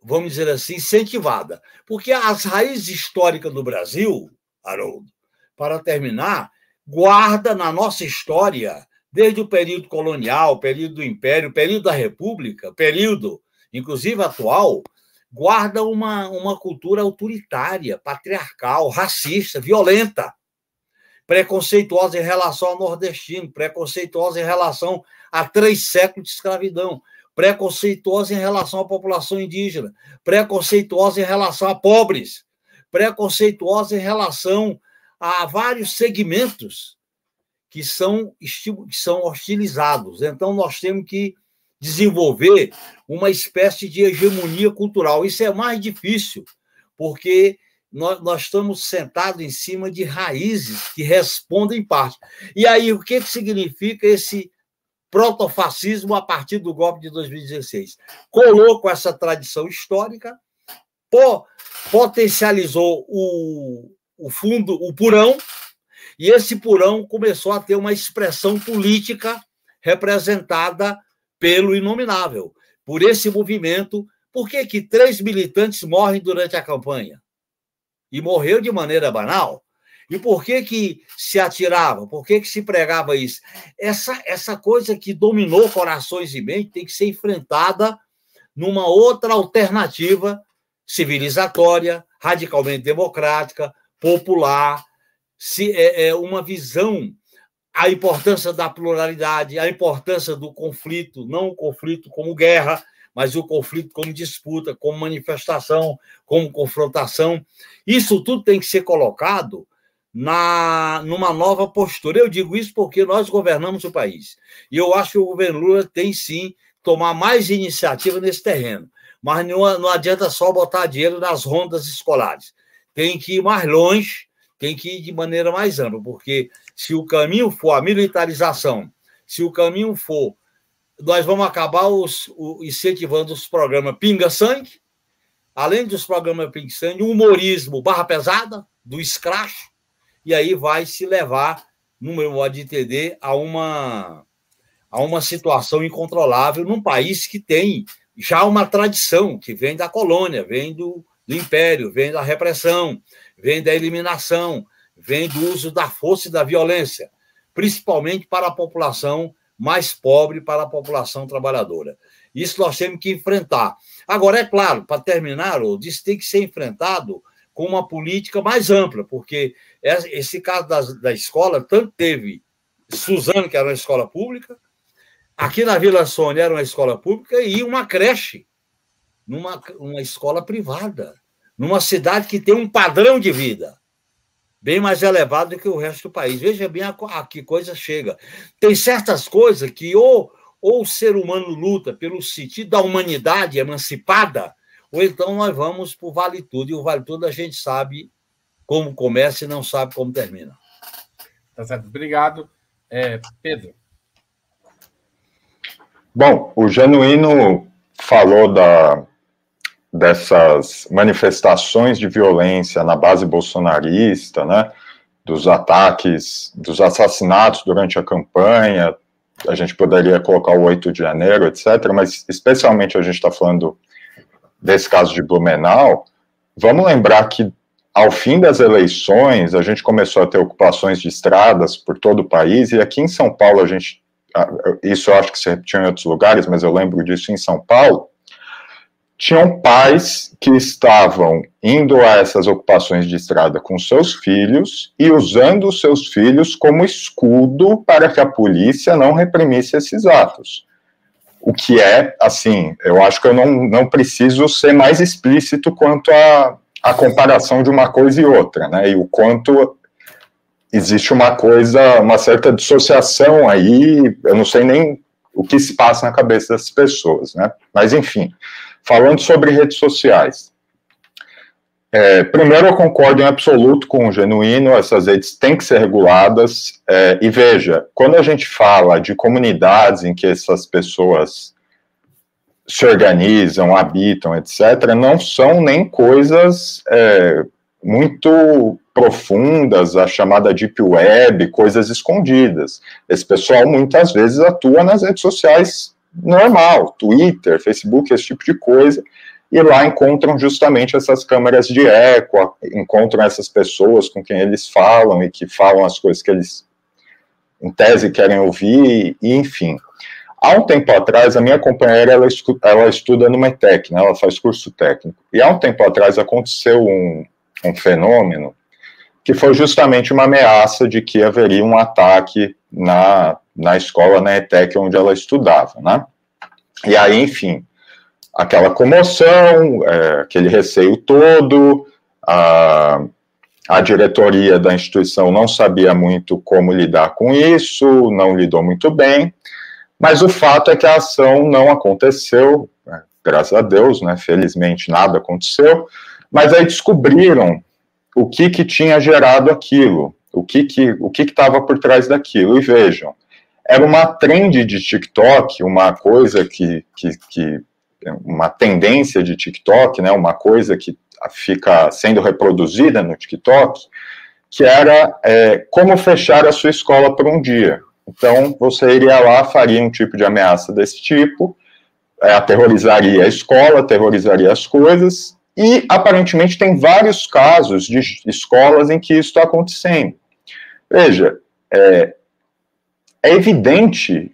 vamos dizer assim, incentivada. Porque as raízes históricas do Brasil, Haroldo, para terminar, guarda na nossa história, desde o período colonial, período do Império, período da República, período inclusive atual, guarda uma, uma cultura autoritária, patriarcal, racista, violenta, preconceituosa em relação ao nordestino, preconceituosa em relação a três séculos de escravidão, preconceituosa em relação à população indígena, preconceituosa em relação a pobres, preconceituosa em relação a vários segmentos que são, que são hostilizados. Então, nós temos que desenvolver uma espécie de hegemonia cultural. Isso é mais difícil, porque nós, nós estamos sentados em cima de raízes que respondem em parte. E aí, o que, que significa esse protofascismo a partir do golpe de 2016? Colou com essa tradição histórica, potencializou o, o fundo, o purão, e esse purão começou a ter uma expressão política representada pelo inominável, por esse movimento. Por que, que três militantes morrem durante a campanha? E morreu de maneira banal. E por que, que se atirava? Por que, que se pregava isso? Essa, essa coisa que dominou corações e mentes tem que ser enfrentada numa outra alternativa civilizatória, radicalmente democrática, popular, se, é, é uma visão a importância da pluralidade, a importância do conflito, não o conflito como guerra, mas o conflito como disputa, como manifestação, como confrontação. Isso tudo tem que ser colocado na numa nova postura. Eu digo isso porque nós governamos o país. E eu acho que o governo Lula tem sim tomar mais iniciativa nesse terreno. Mas não, não adianta só botar dinheiro nas rondas escolares. Tem que ir mais longe, tem que ir de maneira mais ampla, porque se o caminho for a militarização, se o caminho for, nós vamos acabar os, o, incentivando os programas pinga-sangue, além dos programas pinga-sangue, o humorismo barra pesada, do escracho, e aí vai se levar, no meu modo de entender, a uma, a uma situação incontrolável num país que tem já uma tradição, que vem da colônia, vem do, do império, vem da repressão, vem da eliminação, vem do uso da força e da violência, principalmente para a população mais pobre, para a população trabalhadora. Isso nós temos que enfrentar. Agora, é claro, para terminar, isso tem que ser enfrentado com uma política mais ampla, porque esse caso da, escola tanto teve Suzano, que era uma escola pública, aqui na Vila Sônia era uma escola pública e uma creche, numa uma escola privada numa cidade que tem um padrão de vida bem mais elevado do que o resto do país. Veja bem a, a que coisa chega. Tem certas coisas que ou, ou o ser humano luta pelo sentido da humanidade emancipada, ou então nós vamos para o Vale Tudo. E o Vale Tudo a gente sabe como começa e não sabe como termina. Tá certo. Obrigado. É, Pedro. Bom, o Genuíno falou da, dessas manifestações de violência na base bolsonarista, né, dos ataques, dos assassinatos durante a campanha, a gente poderia colocar o 8 de janeiro, etc., mas especialmente a gente está falando desse caso de Blumenau, vamos lembrar que ao fim das eleições, a gente começou a ter ocupações de estradas por todo o país, e aqui em São Paulo a gente, isso eu acho que se repetiu em outros lugares, mas eu lembro disso em São Paulo, tinham pais que estavam indo a essas ocupações de estrada com seus filhos e usando os seus filhos como escudo para que a polícia não reprimisse esses atos. O que é, assim, eu acho que eu não, não preciso ser mais explícito quanto a, a comparação de uma coisa e outra, né? E o quanto existe uma coisa, uma certa dissociação aí, eu não sei nem o que se passa na cabeça das pessoas, né? Mas, enfim. Falando sobre redes sociais. É, primeiro, eu concordo em absoluto com o Genuíno, essas redes têm que ser reguladas. É, e veja, quando a gente fala de comunidades em que essas pessoas se organizam, habitam, etc., não são nem coisas é, muito profundas, a chamada deep web, coisas escondidas. Esse pessoal muitas vezes atua nas redes sociais normal, Twitter, Facebook, esse tipo de coisa, e lá encontram justamente essas câmeras de eco, encontram essas pessoas com quem eles falam e que falam as coisas que eles, em tese, querem ouvir, e enfim. Há um tempo atrás, a minha companheira, ela, estuda, ela estuda no METEC, né, ela faz curso técnico, e há um tempo atrás aconteceu um, um fenômeno que foi justamente uma ameaça de que haveria um ataque na, na escola, na ETEC, onde ela estudava, né? E aí, enfim, aquela comoção, é, aquele receio todo, a, a diretoria da instituição não sabia muito como lidar com isso, não lidou muito bem, mas o fato é que a ação não aconteceu, né, graças a Deus, né, felizmente nada aconteceu, mas aí descobriram o que que tinha gerado aquilo, o que que o que estava por trás daquilo. E vejam, era uma trend de TikTok, uma coisa que, que, que uma tendência de TikTok, né, uma coisa que fica sendo reproduzida no TikTok, que era é, como fechar a sua escola por um dia. Então, você iria lá, faria um tipo de ameaça desse tipo, é, aterrorizaria a escola, aterrorizaria as coisas, e aparentemente tem vários casos de escolas em que isso está acontecendo. Veja, é, é evidente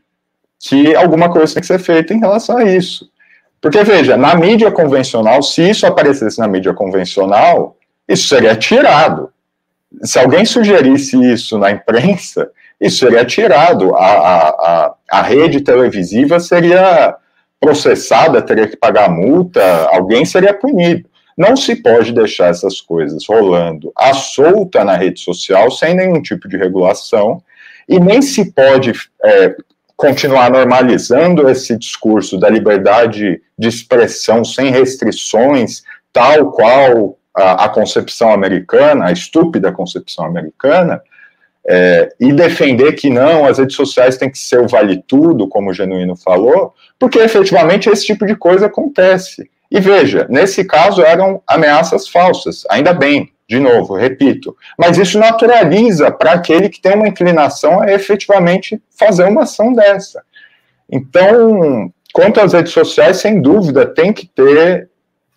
que alguma coisa tem que ser feita em relação a isso. Porque, veja, na mídia convencional, se isso aparecesse na mídia convencional, isso seria tirado. Se alguém sugerisse isso na imprensa, isso seria tirado. A, a, a, a rede televisiva seria processada, teria que pagar multa, alguém seria punido. Não se pode deixar essas coisas rolando à solta na rede social, sem nenhum tipo de regulação, e nem se pode é, continuar normalizando esse discurso da liberdade de expressão sem restrições, tal qual a, a concepção americana, a estúpida concepção americana, é, e defender que não, as redes sociais têm que ser o vale tudo, como o Genuíno falou, porque efetivamente esse tipo de coisa acontece. E veja, nesse caso eram ameaças falsas, ainda bem, de novo, repito, mas isso naturaliza para aquele que tem uma inclinação a efetivamente fazer uma ação dessa. Então, quanto às redes sociais, sem dúvida, tem que ter,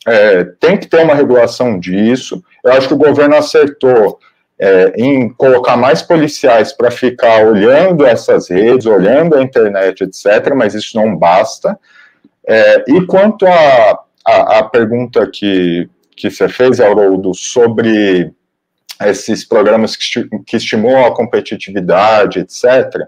é, tem que ter uma regulação disso. Eu acho que o governo acertou é, em colocar mais policiais para ficar olhando essas redes, olhando a internet, etc., mas isso não basta. É, e quanto a pergunta que, que você fez, Haroldo, sobre esses programas que, que estimulam a competitividade, etc.,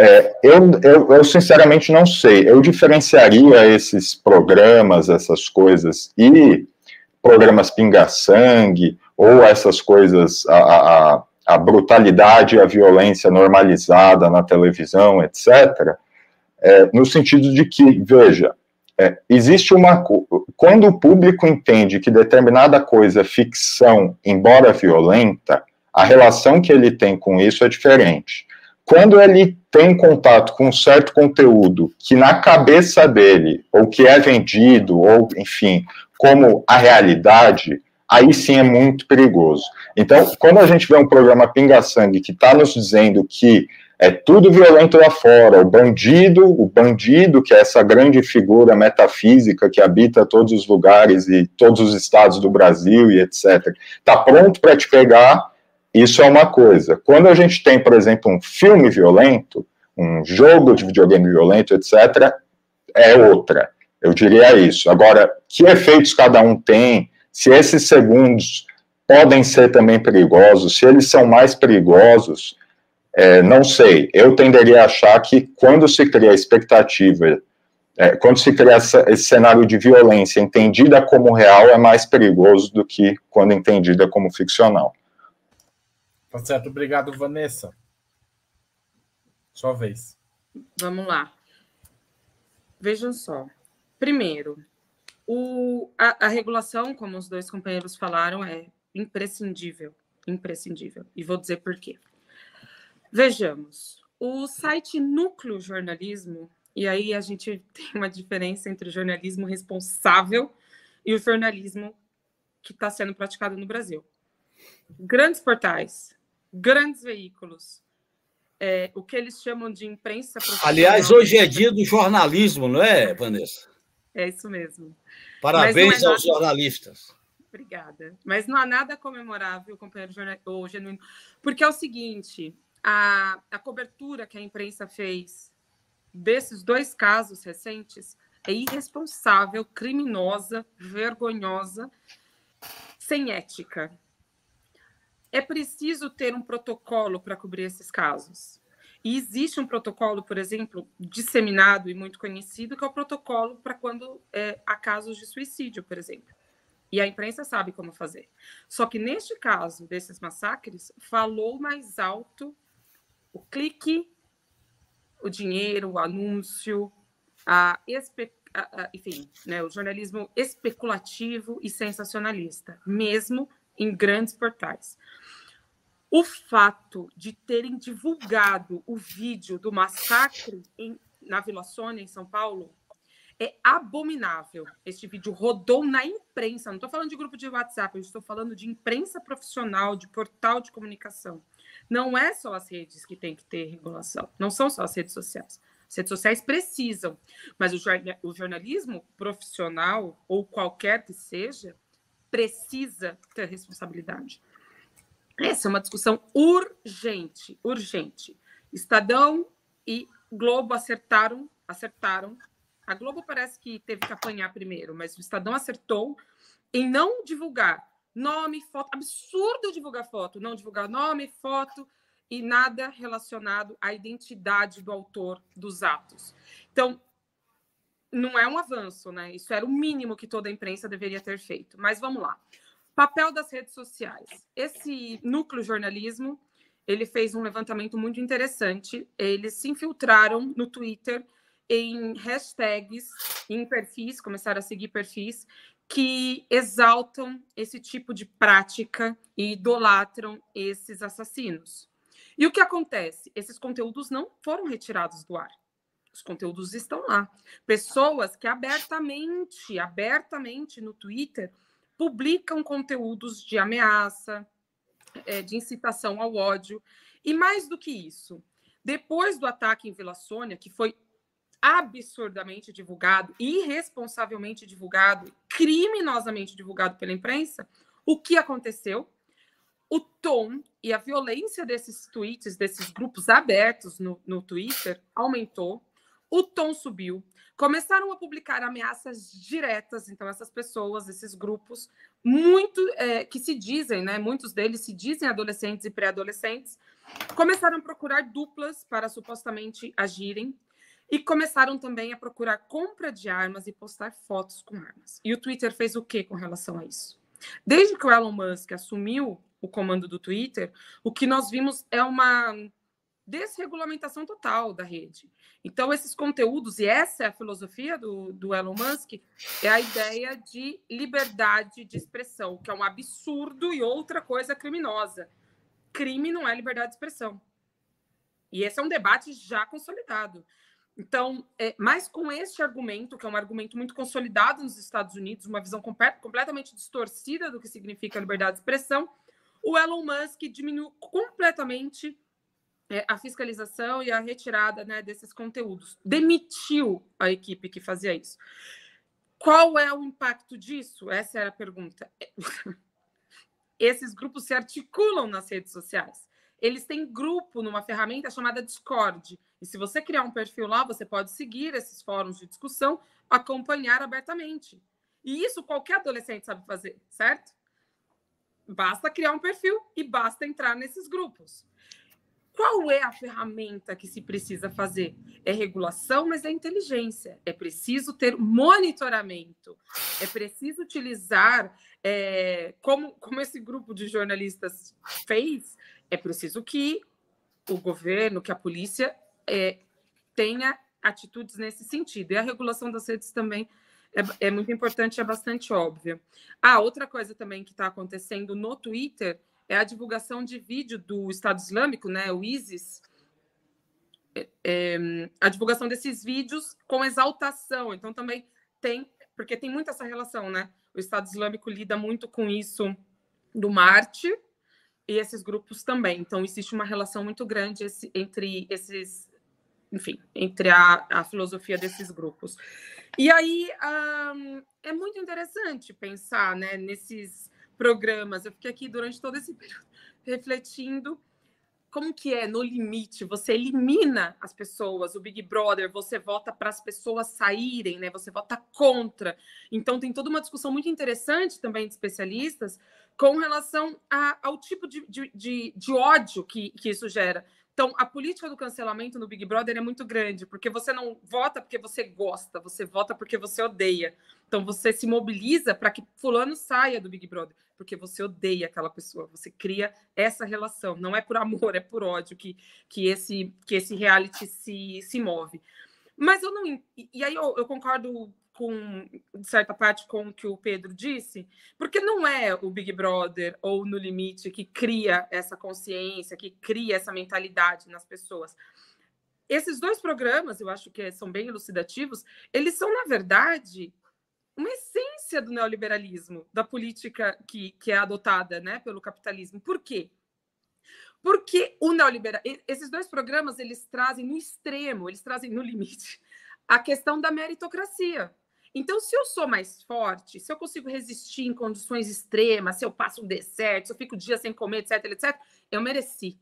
é, eu, eu, eu, sinceramente não sei. Eu diferenciaria esses programas, essas coisas, e programas pinga-sangue, ou essas coisas, a, a, a brutalidade e a violência normalizada na televisão, etc., é, no sentido de que, veja, é, existe uma. Quando o público entende que determinada coisa é ficção, embora violenta, a relação que ele tem com isso é diferente. Quando ele tem contato com um certo conteúdo que na cabeça dele, ou que é vendido, ou enfim, como a realidade, aí sim é muito perigoso. Então, quando a gente vê um programa Pinga Sangue que está nos dizendo que é tudo violento lá fora. O bandido, o bandido, que é essa grande figura metafísica que habita todos os lugares e todos os estados do Brasil e etc., está pronto para te pegar. Isso é uma coisa. Quando a gente tem, por exemplo, um filme violento, um jogo de videogame violento, etc., é outra. Eu diria isso. Agora, que efeitos cada um tem, se esses segundos podem ser também perigosos, se eles são mais perigosos, é, não sei. Eu tenderia a achar que quando se cria a expectativa, é, quando se cria essa, esse cenário de violência entendida como real, é mais perigoso do que quando entendida como ficcional. Tá certo. Obrigado, Vanessa. Sua vez. Vamos lá. Vejam só. Primeiro, o, a, a regulação, como os dois companheiros falaram, é imprescindível. Imprescindível. E vou dizer por quê. Vejamos. O site Núcleo Jornalismo, e aí a gente *laughs* tem uma diferença entre o jornalismo responsável e o jornalismo que está sendo praticado no Brasil. Grandes portais, grandes veículos, é, o que eles chamam de imprensa Aliás, hoje é dia do jornalismo, não é, Vanessa? É isso mesmo. Parabéns é aos nada... jornalistas. Obrigada. Mas não há nada comemorável, companheiro jornal... ou genuíno, porque é o seguinte: a, a cobertura que a imprensa fez desses dois casos recentes é irresponsável, criminosa, vergonhosa, sem ética é preciso ter um protocolo para cobrir esses casos. E existe um protocolo, por exemplo, disseminado e muito conhecido, que é o protocolo para quando é, há casos de suicídio, por exemplo. E a imprensa sabe como fazer. Só que neste caso desses massacres, falou mais alto o clique, o dinheiro, o anúncio, a, espe... enfim, né, o jornalismo especulativo e sensacionalista, mesmo em grandes portais. O fato de terem divulgado o vídeo do massacre em, na Vila Sônia, em São Paulo, é abominável. Este vídeo rodou na imprensa. Não estou falando de grupo de WhatsApp, eu estou falando de imprensa profissional, de portal de comunicação. Não é só as redes que têm que ter regulação. Não são só as redes sociais. As redes sociais precisam, mas o jornalismo profissional, ou qualquer que seja, precisa ter responsabilidade. Essa é uma discussão urgente, urgente. Estadão e Globo acertaram, acertaram. A Globo parece que teve que apanhar primeiro, mas o Estadão acertou em não divulgar nome, foto. Absurdo divulgar foto, não divulgar nome, foto e nada relacionado à identidade do autor dos atos. Então, não é um avanço, né? Isso era o mínimo que toda a imprensa deveria ter feito. Mas vamos lá. Papel das redes sociais. Esse núcleo jornalismo, ele fez um levantamento muito interessante. Eles se infiltraram no Twitter em hashtags, em perfis, começaram a seguir perfis que exaltam esse tipo de prática e idolatram esses assassinos. E o que acontece? Esses conteúdos não foram retirados do ar. Os conteúdos estão lá. Pessoas que abertamente, abertamente no Twitter, publicam conteúdos de ameaça, é, de incitação ao ódio. E mais do que isso, depois do ataque em Vila Sônia, que foi absurdamente divulgado, irresponsavelmente divulgado, criminosamente divulgado pela imprensa, o que aconteceu? O tom e a violência desses tweets, desses grupos abertos no, no Twitter, aumentou o tom subiu, começaram a publicar ameaças diretas. Então, essas pessoas, esses grupos, muito é, que se dizem, né? Muitos deles se dizem adolescentes e pré-adolescentes, começaram a procurar duplas para supostamente agirem e começaram também a procurar compra de armas e postar fotos com armas. E o Twitter fez o que com relação a isso? Desde que o Elon Musk assumiu o comando do Twitter, o que nós vimos é uma desregulamentação total da rede. Então, esses conteúdos, e essa é a filosofia do, do Elon Musk, é a ideia de liberdade de expressão, que é um absurdo e outra coisa criminosa. Crime não é liberdade de expressão. E esse é um debate já consolidado. Então, é, mas com este argumento, que é um argumento muito consolidado nos Estados Unidos, uma visão completamente distorcida do que significa liberdade de expressão, o Elon Musk diminuiu completamente a fiscalização e a retirada né, desses conteúdos. Demitiu a equipe que fazia isso. Qual é o impacto disso? Essa era a pergunta. *laughs* Esses grupos se articulam nas redes sociais. Eles têm grupo numa ferramenta chamada Discord. E se você criar um perfil lá, você pode seguir esses fóruns de discussão, acompanhar abertamente. E isso qualquer adolescente sabe fazer, certo? Basta criar um perfil e basta entrar nesses grupos. Qual é a ferramenta que se precisa fazer? É regulação, mas é inteligência. É preciso ter monitoramento. É preciso utilizar, é, como, como esse grupo de jornalistas fez, é preciso que o governo, que a polícia é, tenha atitudes nesse sentido. E a regulação das redes também é, é muito importante, é bastante óbvia. Ah, outra coisa também que está acontecendo no Twitter é a divulgação de vídeo do Estado Islâmico, né, o ISIS, é, é, a divulgação desses vídeos com exaltação. Então também tem, porque tem muito essa relação, né? O Estado Islâmico lida muito com isso do Marte e esses grupos também. Então existe uma relação muito grande esse, entre esses, enfim, entre a, a filosofia desses grupos. E aí é muito interessante pensar, né, nesses programas. Eu fiquei aqui durante todo esse *laughs* período refletindo como que é no limite, você elimina as pessoas, o Big Brother, você vota para as pessoas saírem, né? Você vota contra. Então tem toda uma discussão muito interessante também de especialistas com relação a, ao tipo de, de, de, de ódio que, que isso gera. Então, a política do cancelamento no Big Brother é muito grande, porque você não vota porque você gosta, você vota porque você odeia. Então, você se mobiliza para que Fulano saia do Big Brother, porque você odeia aquela pessoa, você cria essa relação. Não é por amor, *laughs* é por ódio que, que, esse, que esse reality se, se move. Mas eu não. E aí eu, eu concordo com de certa parte com o que o Pedro disse, porque não é o Big Brother ou no limite que cria essa consciência, que cria essa mentalidade nas pessoas. Esses dois programas, eu acho que são bem elucidativos, eles são, na verdade, uma essência do neoliberalismo, da política que, que é adotada né, pelo capitalismo. Por quê? Porque o neoliberal, esses dois programas eles trazem no extremo, eles trazem no limite a questão da meritocracia. Então, se eu sou mais forte, se eu consigo resistir em condições extremas, se eu passo um deserto, se eu fico dias sem comer, etc, etc, eu mereci.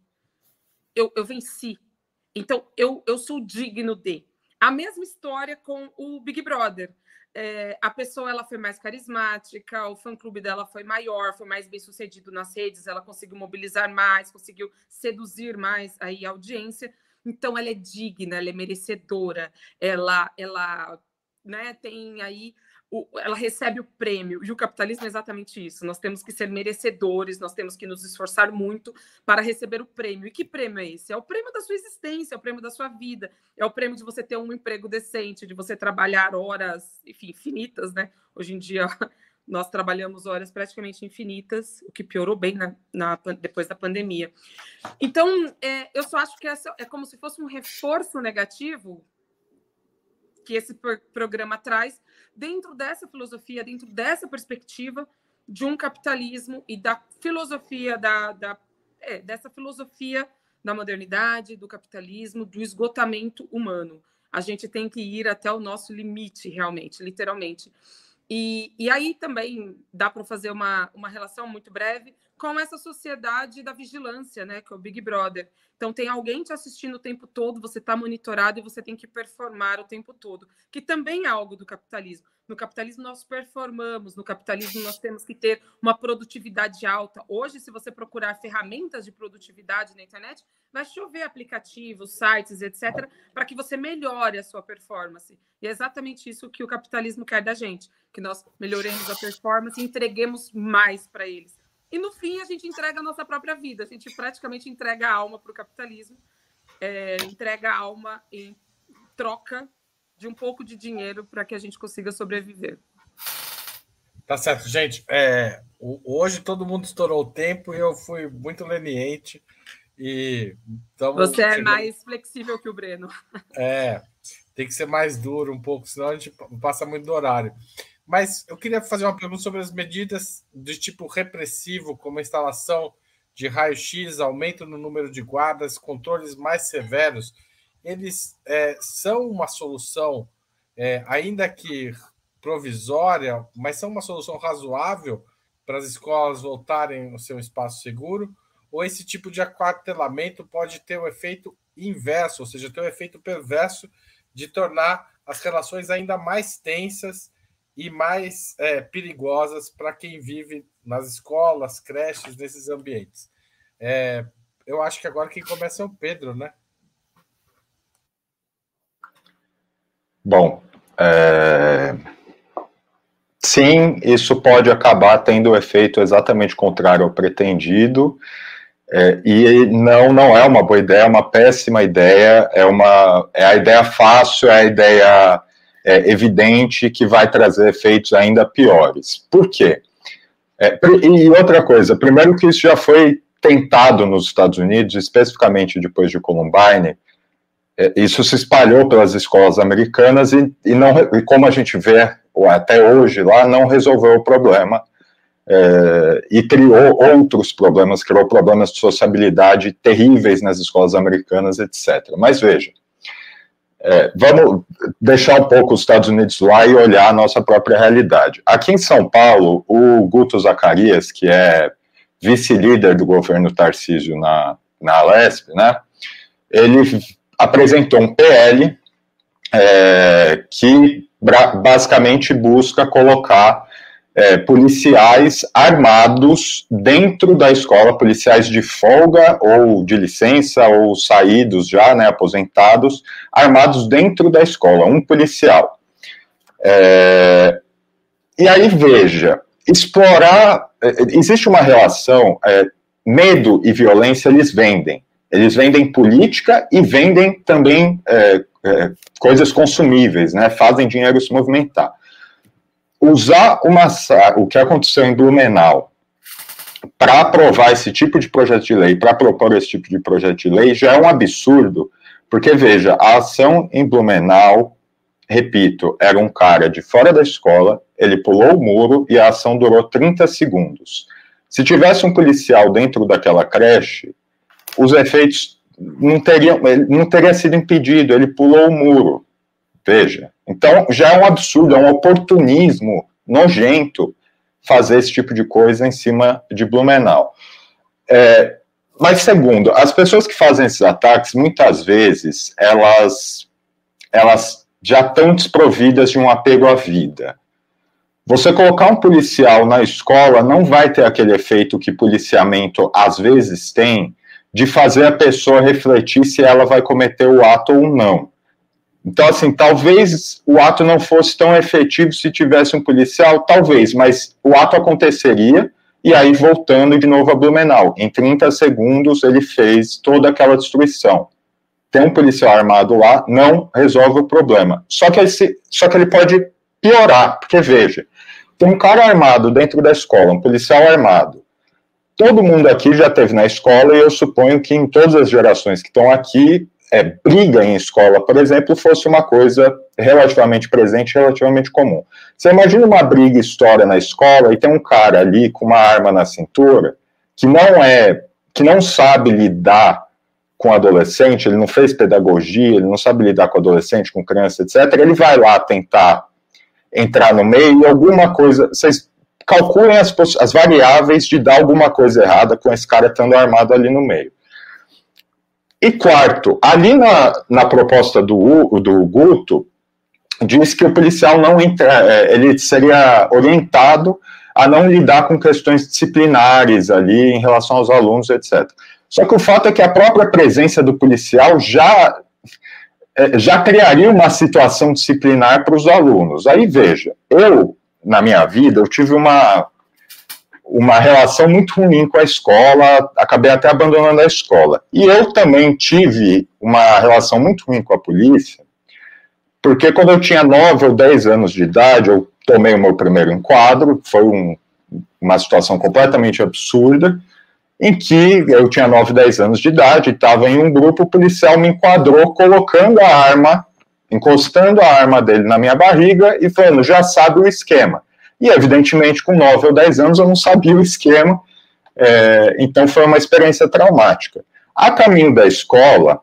Eu, eu venci. Então, eu, eu sou digno de. A mesma história com o Big Brother. É, a pessoa ela foi mais carismática, o fã-clube dela foi maior, foi mais bem sucedido nas redes, ela conseguiu mobilizar mais, conseguiu seduzir mais aí a audiência. Então, ela é digna, ela é merecedora, ela, ela né, tem aí o, ela recebe o prêmio, e o capitalismo é exatamente isso. Nós temos que ser merecedores, nós temos que nos esforçar muito para receber o prêmio. E que prêmio é esse? É o prêmio da sua existência, é o prêmio da sua vida, é o prêmio de você ter um emprego decente, de você trabalhar horas, enfim, infinitas, né? Hoje em dia *laughs* nós trabalhamos horas praticamente infinitas, o que piorou bem na, na depois da pandemia. Então, é, eu só acho que essa é como se fosse um reforço negativo que esse programa traz dentro dessa filosofia, dentro dessa perspectiva de um capitalismo e da filosofia da, da é, dessa filosofia da modernidade, do capitalismo, do esgotamento humano. A gente tem que ir até o nosso limite, realmente, literalmente. E, e aí também dá para fazer uma, uma relação muito breve com essa sociedade da vigilância, né, que é o Big Brother. Então tem alguém te assistindo o tempo todo, você está monitorado e você tem que performar o tempo todo, que também é algo do capitalismo. No capitalismo nós performamos, no capitalismo nós temos que ter uma produtividade alta. Hoje, se você procurar ferramentas de produtividade na internet, vai chover aplicativos, sites, etc, para que você melhore a sua performance. E é exatamente isso que o capitalismo quer da gente, que nós melhoremos a performance e entreguemos mais para eles e no fim a gente entrega a nossa própria vida, a gente praticamente entrega a alma para o capitalismo, é, entrega a alma em troca de um pouco de dinheiro para que a gente consiga sobreviver. Tá certo, gente. É, hoje todo mundo estourou o tempo e eu fui muito leniente. E Você é mais flexível que o Breno. É, tem que ser mais duro um pouco, senão a gente passa muito do horário. Mas eu queria fazer uma pergunta sobre as medidas de tipo repressivo, como a instalação de raio-x, aumento no número de guardas, controles mais severos. Eles é, são uma solução, é, ainda que provisória, mas são uma solução razoável para as escolas voltarem ao seu espaço seguro? Ou esse tipo de aquartelamento pode ter um efeito inverso, ou seja, tem um efeito perverso de tornar as relações ainda mais tensas e mais é, perigosas para quem vive nas escolas, creches, nesses ambientes. É, eu acho que agora quem começa é o Pedro, né? Bom, é... sim, isso pode acabar tendo o efeito exatamente contrário ao pretendido. É, e não, não é uma boa ideia, é uma péssima ideia, é, uma, é a ideia fácil, é a ideia é, evidente que vai trazer efeitos ainda piores. Por quê? É, e outra coisa, primeiro que isso já foi tentado nos Estados Unidos, especificamente depois de Columbine, é, isso se espalhou pelas escolas americanas e, e, não, e como a gente vê até hoje lá, não resolveu o problema é, e criou outros problemas, criou problemas de sociabilidade terríveis nas escolas americanas, etc. Mas veja, é, vamos deixar um pouco os Estados Unidos lá e olhar a nossa própria realidade. Aqui em São Paulo, o Guto Zacarias, que é vice-líder do governo Tarcísio na, na Alesp, né, ele apresentou um PL é, que basicamente busca colocar é, policiais armados dentro da escola, policiais de folga ou de licença ou saídos já, né, aposentados, armados dentro da escola, um policial. É, e aí veja, explorar, é, existe uma relação, é, medo e violência eles vendem. Eles vendem política e vendem também é, é, coisas consumíveis, né? Fazem dinheiro se movimentar usar uma, o que aconteceu em Blumenau para aprovar esse tipo de projeto de lei, para propor esse tipo de projeto de lei, já é um absurdo, porque, veja, a ação em Blumenau, repito, era um cara de fora da escola, ele pulou o muro e a ação durou 30 segundos. Se tivesse um policial dentro daquela creche, os efeitos não teriam, não teria sido impedido, ele pulou o muro. Veja, então, já é um absurdo, é um oportunismo nojento fazer esse tipo de coisa em cima de Blumenau. É, mas, segundo, as pessoas que fazem esses ataques, muitas vezes, elas, elas já estão desprovidas de um apego à vida. Você colocar um policial na escola não vai ter aquele efeito que policiamento às vezes tem, de fazer a pessoa refletir se ela vai cometer o ato ou não. Então, assim, talvez o ato não fosse tão efetivo se tivesse um policial, talvez, mas o ato aconteceria, e aí voltando de novo a Blumenau. Em 30 segundos ele fez toda aquela destruição. Tem um policial armado lá, não resolve o problema. Só que, esse, só que ele pode piorar, porque veja, tem um cara armado dentro da escola, um policial armado. Todo mundo aqui já teve na escola, e eu suponho que em todas as gerações que estão aqui, é, briga em escola, por exemplo, fosse uma coisa relativamente presente, relativamente comum. Você imagina uma briga história na escola e tem um cara ali com uma arma na cintura que não é, que não sabe lidar com adolescente, ele não fez pedagogia, ele não sabe lidar com adolescente, com criança, etc. Ele vai lá tentar entrar no meio e alguma coisa, vocês calculem as, as variáveis de dar alguma coisa errada com esse cara estando armado ali no meio. E quarto, ali na, na proposta do, do Guto, diz que o policial não entra, é, ele seria orientado a não lidar com questões disciplinares ali em relação aos alunos, etc. Só que o fato é que a própria presença do policial já é, já criaria uma situação disciplinar para os alunos. Aí veja, eu na minha vida eu tive uma uma relação muito ruim com a escola, acabei até abandonando a escola. E eu também tive uma relação muito ruim com a polícia, porque quando eu tinha 9 ou 10 anos de idade, eu tomei o meu primeiro enquadro, foi um, uma situação completamente absurda, em que eu tinha 9, 10 anos de idade, estava em um grupo, o policial me enquadrou colocando a arma, encostando a arma dele na minha barriga e falando, já sabe o esquema. E, evidentemente, com 9 ou 10 anos eu não sabia o esquema, é, então foi uma experiência traumática. A caminho da escola,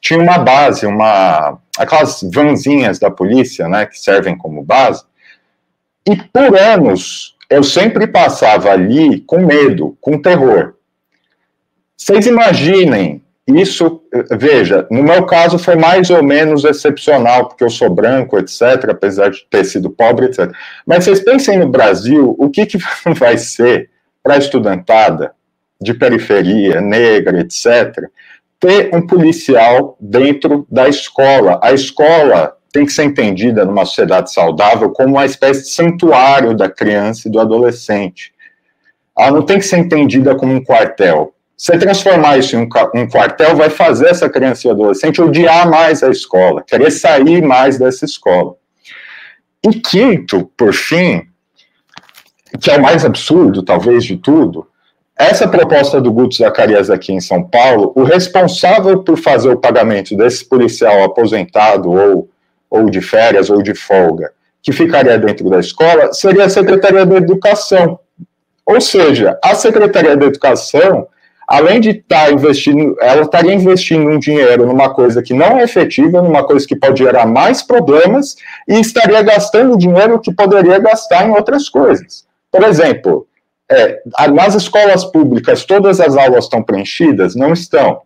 tinha uma base, uma aquelas vanzinhas da polícia, né, que servem como base, e por anos eu sempre passava ali com medo, com terror. Vocês imaginem isso, veja, no meu caso foi mais ou menos excepcional, porque eu sou branco, etc., apesar de ter sido pobre, etc. Mas vocês pensem no Brasil, o que, que *laughs* vai ser para a estudantada de periferia, negra, etc., ter um policial dentro da escola. A escola tem que ser entendida numa sociedade saudável como uma espécie de santuário da criança e do adolescente. Ela não tem que ser entendida como um quartel. Você transformar isso em um, um quartel vai fazer essa criança e adolescente odiar mais a escola, querer sair mais dessa escola. E quinto, por fim, que é o mais absurdo, talvez, de tudo, essa proposta do Guto Zacarias aqui em São Paulo, o responsável por fazer o pagamento desse policial aposentado ou, ou de férias ou de folga, que ficaria dentro da escola, seria a Secretaria da Educação. Ou seja, a Secretaria da Educação, além de estar tá investindo, ela estaria investindo um dinheiro numa coisa que não é efetiva, numa coisa que pode gerar mais problemas, e estaria gastando dinheiro que poderia gastar em outras coisas. Por exemplo, é, nas escolas públicas, todas as aulas estão preenchidas? Não estão.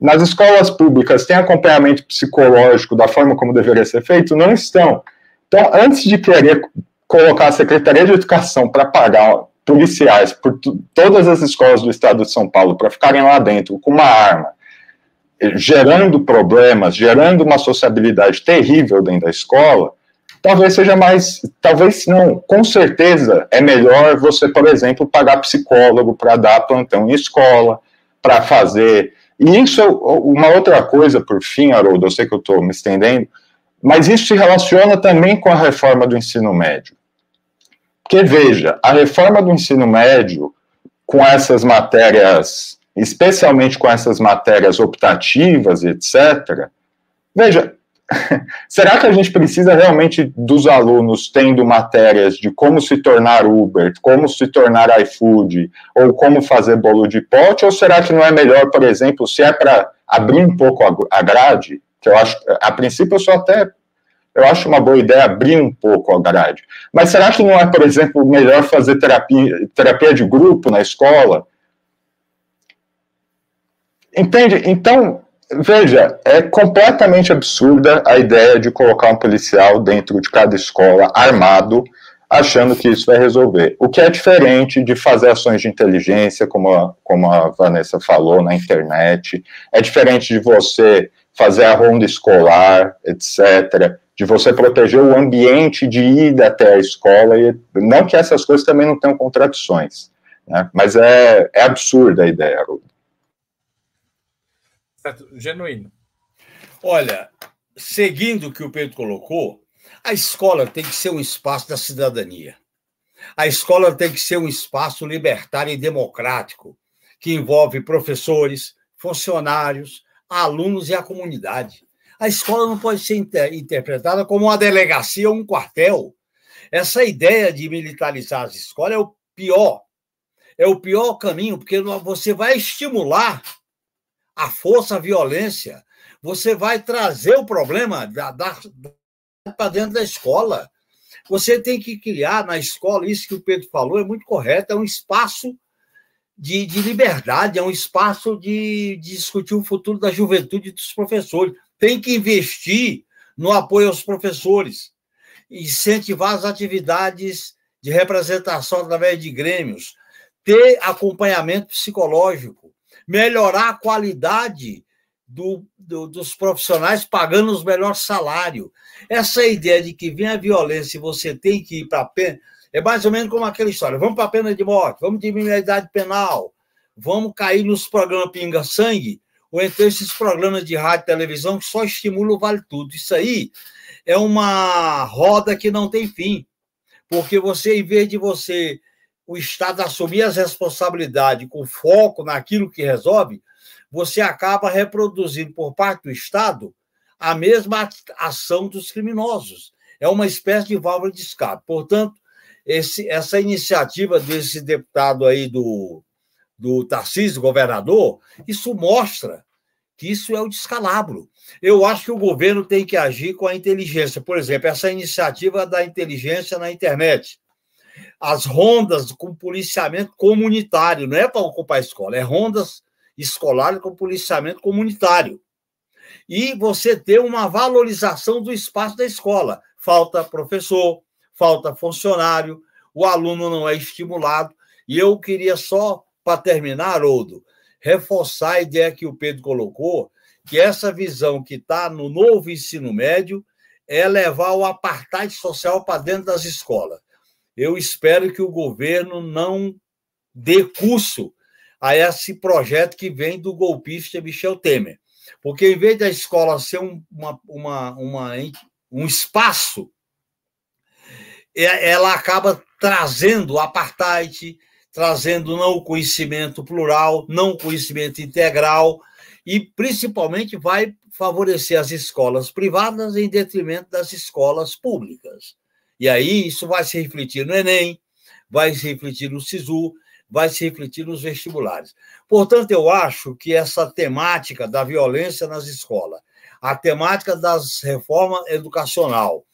Nas escolas públicas, tem acompanhamento psicológico da forma como deveria ser feito? Não estão. Então, antes de querer colocar a Secretaria de Educação para pagar policiais por todas as escolas do estado de São Paulo para ficarem lá dentro com uma arma, gerando problemas, gerando uma sociabilidade terrível dentro da escola, talvez seja mais, talvez não, com certeza é melhor você, por exemplo, pagar psicólogo para dar plantão em escola, para fazer. E isso é uma outra coisa, por fim, Haroldo, eu sei que eu estou me estendendo, mas isso se relaciona também com a reforma do ensino médio. Porque, veja, a reforma do ensino médio, com essas matérias, especialmente com essas matérias optativas, etc., veja, *laughs* Será que a gente precisa realmente dos alunos tendo matérias de como se tornar Uber, como se tornar iFood, ou como fazer bolo de pote? Ou será que não é melhor, por exemplo, se é para abrir um pouco a grade, que eu acho, a princípio eu sou até, eu acho uma boa ideia abrir um pouco a grade. Mas será que não é, por exemplo, melhor fazer terapia, terapia de grupo na escola? Entende? Então, Veja, é completamente absurda a ideia de colocar um policial dentro de cada escola armado, achando que isso vai resolver. O que é diferente de fazer ações de inteligência, como a, como a Vanessa falou, na internet, é diferente de você fazer a ronda escolar, etc., de você proteger o ambiente de ida até a escola, e não que essas coisas também não tenham contradições, né? mas é, é absurda a ideia. Certo, genuíno. Olha, seguindo o que o Pedro colocou, a escola tem que ser um espaço da cidadania. A escola tem que ser um espaço libertário e democrático, que envolve professores, funcionários, alunos e a comunidade. A escola não pode ser inter interpretada como uma delegacia ou um quartel. Essa ideia de militarizar as escolas é o pior. É o pior caminho, porque você vai estimular a força, a violência, você vai trazer o problema da, da, para dentro da escola. Você tem que criar na escola, isso que o Pedro falou é muito correto, é um espaço de, de liberdade, é um espaço de, de discutir o futuro da juventude dos professores. Tem que investir no apoio aos professores, incentivar as atividades de representação através de grêmios, ter acompanhamento psicológico, melhorar a qualidade do, do, dos profissionais pagando os melhores salários. Essa ideia de que vem a violência e você tem que ir para a pena, é mais ou menos como aquela história: vamos para a pena de morte, vamos diminuir a idade penal, vamos cair nos programas pinga-sangue, ou então esses programas de rádio e televisão que só estimulam o vale tudo. Isso aí é uma roda que não tem fim. Porque você, em vez de você o Estado assumir as responsabilidades com foco naquilo que resolve, você acaba reproduzindo por parte do Estado a mesma ação dos criminosos. É uma espécie de válvula de escape. Portanto, esse, essa iniciativa desse deputado aí do, do Tarcísio, governador, isso mostra que isso é o descalabro. Eu acho que o governo tem que agir com a inteligência. Por exemplo, essa iniciativa da inteligência na internet as rondas com policiamento comunitário, não é para ocupar a escola, é rondas escolar com policiamento comunitário. E você ter uma valorização do espaço da escola. Falta professor, falta funcionário, o aluno não é estimulado. E eu queria só, para terminar, Haroldo, reforçar a ideia que o Pedro colocou, que essa visão que está no novo ensino médio é levar o apartheid social para dentro das escolas. Eu espero que o governo não dê curso a esse projeto que vem do golpista Michel Temer. Porque, em vez da escola ser um, uma, uma, uma, um espaço, é, ela acaba trazendo apartheid, trazendo não conhecimento plural, não conhecimento integral, e principalmente vai favorecer as escolas privadas em detrimento das escolas públicas. E aí isso vai se refletir no Enem, vai se refletir no SISU, vai se refletir nos vestibulares. Portanto, eu acho que essa temática da violência nas escolas, a temática das reformas educacional,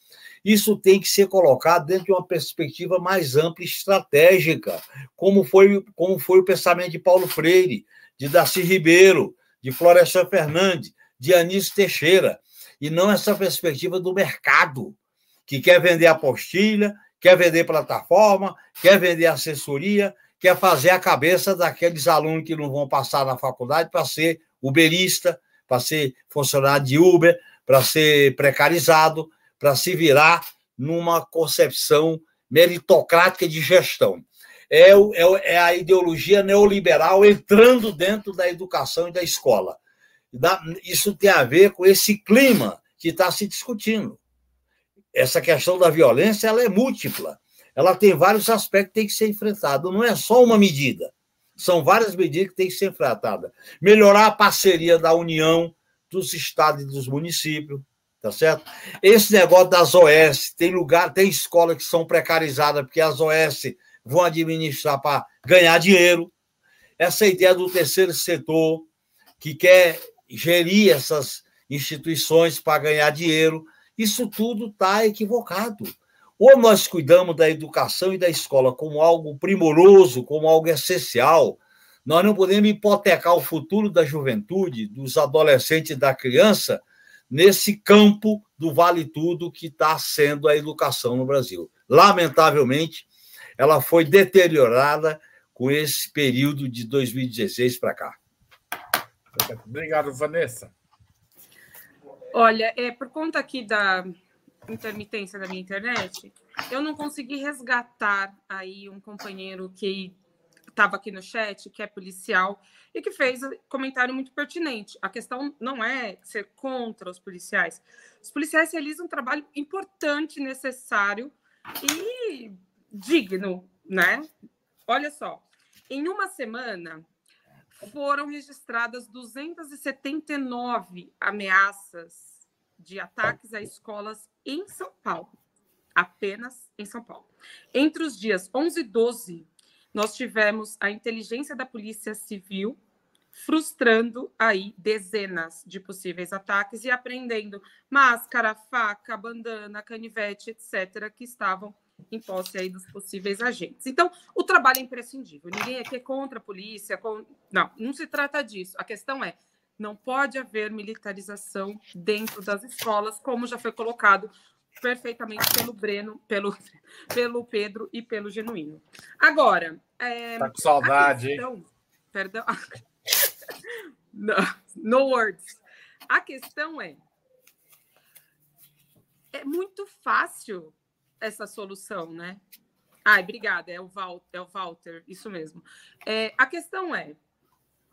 isso tem que ser colocado dentro de uma perspectiva mais ampla e estratégica, como foi, como foi o pensamento de Paulo Freire, de Darcy Ribeiro, de Florestan Fernandes, de Anísio Teixeira, e não essa perspectiva do mercado, que quer vender apostilha, quer vender plataforma, quer vender assessoria, quer fazer a cabeça daqueles alunos que não vão passar na faculdade para ser uberista, para ser funcionário de Uber, para ser precarizado, para se virar numa concepção meritocrática de gestão. É, é, é, a ideologia neoliberal entrando dentro da educação e da escola. Isso tem a ver com esse clima que está se discutindo. Essa questão da violência ela é múltipla ela tem vários aspectos que tem que ser enfrentada. Não é só uma medida. São várias medidas que têm que ser enfrentadas. Melhorar a parceria da União, dos estados e dos municípios, tá certo? Esse negócio das OS, tem lugar, tem escolas que são precarizadas porque as OS vão administrar para ganhar dinheiro. Essa ideia do terceiro setor, que quer gerir essas instituições para ganhar dinheiro, isso tudo está equivocado. Ou nós cuidamos da educação e da escola como algo primoroso, como algo essencial, nós não podemos hipotecar o futuro da juventude, dos adolescentes e da criança nesse campo do vale tudo que está sendo a educação no Brasil. Lamentavelmente, ela foi deteriorada com esse período de 2016 para cá. Obrigado, Vanessa. Olha, é, por conta aqui da, intermitência da minha internet, eu não consegui resgatar aí um companheiro que estava aqui no chat, que é policial, e que fez um comentário muito pertinente. A questão não é ser contra os policiais. Os policiais realizam um trabalho importante, necessário e digno, né? Olha só, em uma semana foram registradas 279 ameaças de ataques a escolas em São Paulo, apenas em São Paulo. Entre os dias 11 e 12, nós tivemos a inteligência da Polícia Civil frustrando aí dezenas de possíveis ataques e apreendendo máscara, faca, bandana, canivete, etc., que estavam em posse aí dos possíveis agentes. Então, o trabalho é imprescindível. Ninguém aqui é contra a polícia. Não, não se trata disso. A questão é não pode haver militarização dentro das escolas, como já foi colocado perfeitamente pelo Breno, pelo, *laughs* pelo Pedro e pelo Genuíno. Agora. É, tá com saudade, questão, hein? Perdão. *laughs* no, no words. A questão é. É muito fácil essa solução, né? Ai, obrigada, é o Walter, é o Walter isso mesmo. É, a questão é: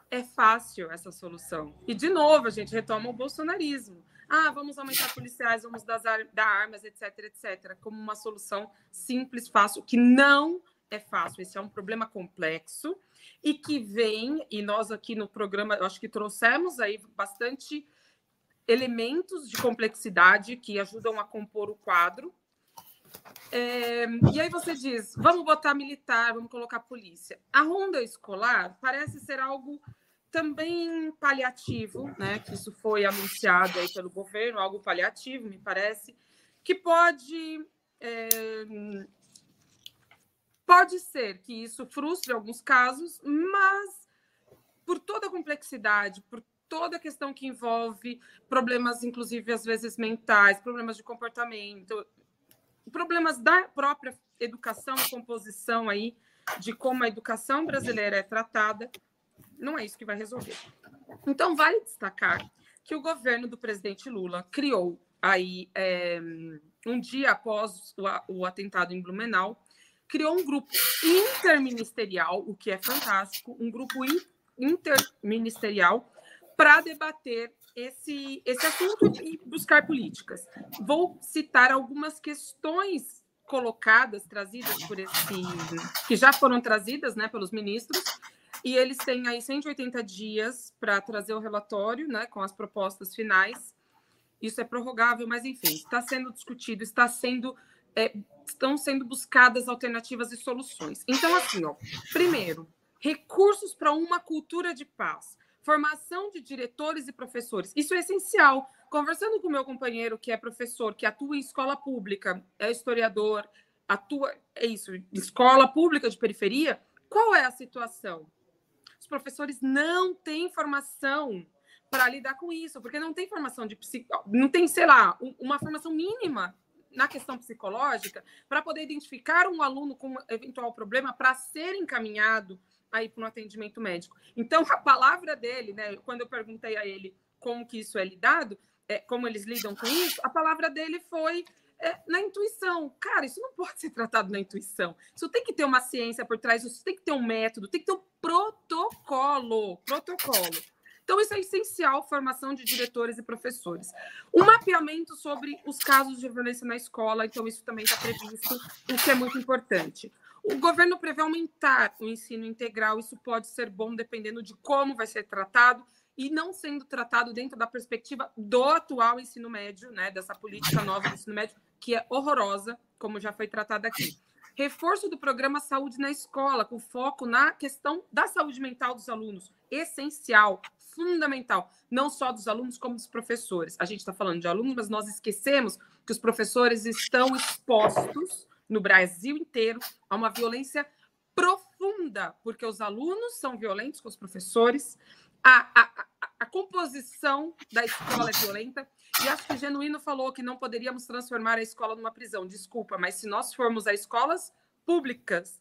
é fácil essa solução. E, de novo, a gente retoma o bolsonarismo. Ah, vamos aumentar policiais, vamos dar, dar armas, etc, etc, como uma solução simples, fácil, que não é fácil. Esse é um problema complexo e que vem, e nós aqui no programa, eu acho que trouxemos aí bastante elementos de complexidade que ajudam a compor o quadro. É, e aí você diz, vamos botar militar, vamos colocar polícia. A ronda escolar parece ser algo também paliativo, né? Que isso foi anunciado aí pelo governo, algo paliativo, me parece, que pode é, pode ser que isso frustre alguns casos, mas por toda a complexidade, por toda a questão que envolve problemas, inclusive às vezes mentais, problemas de comportamento, problemas da própria educação composição aí de como a educação brasileira é tratada, não é isso que vai resolver. Então, vale destacar que o governo do presidente Lula criou aí é, um dia após o, o atentado em Blumenau, criou um grupo interministerial, o que é fantástico, um grupo interministerial para debater esse, esse assunto e buscar políticas. Vou citar algumas questões colocadas, trazidas por esse, que já foram trazidas né, pelos ministros, e eles têm aí 180 dias para trazer o relatório né, com as propostas finais. Isso é prorrogável, mas enfim, está sendo discutido, está sendo. É, estão sendo buscadas alternativas e soluções. Então, assim, ó, primeiro, recursos para uma cultura de paz, formação de diretores e professores. Isso é essencial. Conversando com meu companheiro, que é professor, que atua em escola pública, é historiador, atua, é isso, escola pública de periferia, qual é a situação? Professores não têm formação para lidar com isso, porque não tem formação de psicólogo, não tem, sei lá, uma formação mínima na questão psicológica para poder identificar um aluno com um eventual problema para ser encaminhado aí para um atendimento médico. Então, a palavra dele, né, quando eu perguntei a ele como que isso é lidado, é, como eles lidam com isso, a palavra dele foi é, na intuição. Cara, isso não pode ser tratado na intuição. Isso tem que ter uma ciência por trás, isso tem que ter um método, tem que ter um protocolo. Protocolo. Então, isso é essencial, formação de diretores e professores. O mapeamento sobre os casos de violência na escola, então, isso também está previsto, o que é muito importante. O governo prevê aumentar o ensino integral, isso pode ser bom dependendo de como vai ser tratado e não sendo tratado dentro da perspectiva do atual ensino médio, né, dessa política nova do ensino médio, que é horrorosa, como já foi tratada aqui. Reforço do programa Saúde na Escola, com foco na questão da saúde mental dos alunos. Essencial, fundamental, não só dos alunos, como dos professores. A gente está falando de alunos, mas nós esquecemos que os professores estão expostos no Brasil inteiro a uma violência profunda, porque os alunos são violentos com os professores, a, a, a, composição da escola é violenta. E acho que o Genuíno falou que não poderíamos transformar a escola numa prisão. Desculpa, mas se nós formos a escolas públicas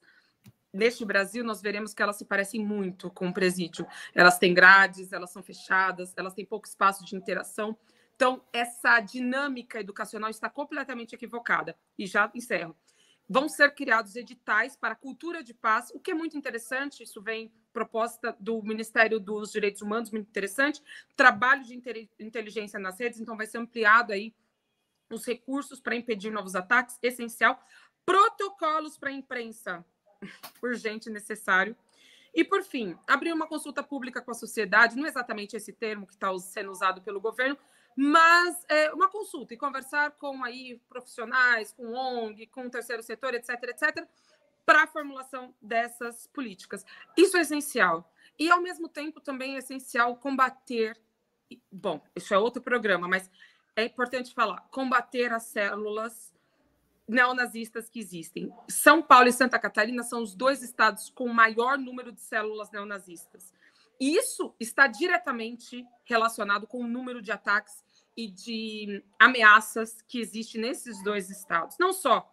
neste Brasil, nós veremos que elas se parecem muito com o presídio. Elas têm grades, elas são fechadas, elas têm pouco espaço de interação. Então, essa dinâmica educacional está completamente equivocada. E já encerro. Vão ser criados editais para cultura de paz, o que é muito interessante. Isso vem proposta do Ministério dos Direitos Humanos, muito interessante. Trabalho de inteligência nas redes, então vai ser ampliado aí os recursos para impedir novos ataques, essencial. Protocolos para a imprensa, *laughs* urgente e necessário. E, por fim, abrir uma consulta pública com a sociedade, não é exatamente esse termo que está sendo usado pelo governo, mas é, uma consulta e conversar com aí profissionais, com ONG, com o terceiro setor, etc., etc., para a formulação dessas políticas. Isso é essencial. E, ao mesmo tempo, também é essencial combater. Bom, isso é outro programa, mas é importante falar: combater as células neonazistas que existem. São Paulo e Santa Catarina são os dois estados com maior número de células neonazistas. Isso está diretamente relacionado com o número de ataques e de ameaças que existe nesses dois estados. Não só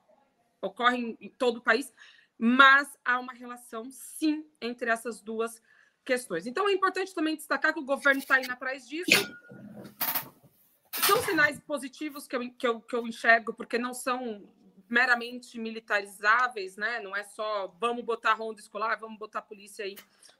ocorrem em todo o país, mas há uma relação, sim, entre essas duas questões. Então, é importante também destacar que o governo está indo atrás disso. São sinais positivos que eu, que, eu, que eu enxergo, porque não são meramente militarizáveis, né? Não é só vamos botar ronda escolar, vamos botar a polícia aí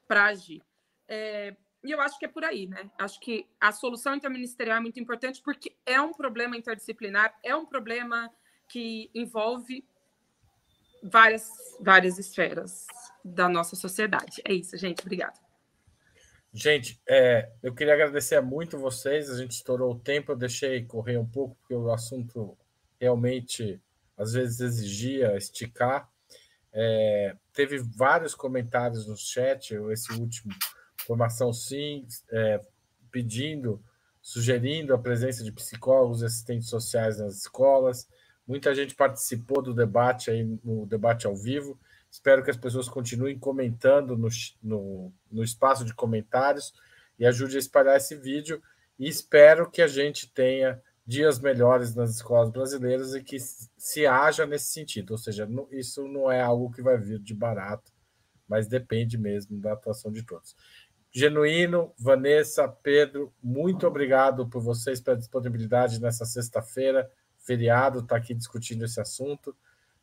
para agir. É, e eu acho que é por aí, né? Acho que a solução interministerial é muito importante porque é um problema interdisciplinar, é um problema que envolve várias, várias esferas da nossa sociedade. É isso, gente. Obrigada. Gente, é, eu queria agradecer muito vocês. A gente estourou o tempo, eu deixei correr um pouco, porque o assunto realmente às vezes exigia esticar. É, teve vários comentários no chat, esse último, formação sim, é, pedindo, sugerindo a presença de psicólogos e assistentes sociais nas escolas. Muita gente participou do debate aí no debate ao vivo. Espero que as pessoas continuem comentando no, no, no espaço de comentários e ajude a espalhar esse vídeo. E espero que a gente tenha dias melhores nas escolas brasileiras e que se haja nesse sentido. Ou seja, isso não é algo que vai vir de barato, mas depende mesmo da atuação de todos. Genuíno, Vanessa, Pedro, muito obrigado por vocês pela disponibilidade nessa sexta-feira, feriado, estar tá aqui discutindo esse assunto.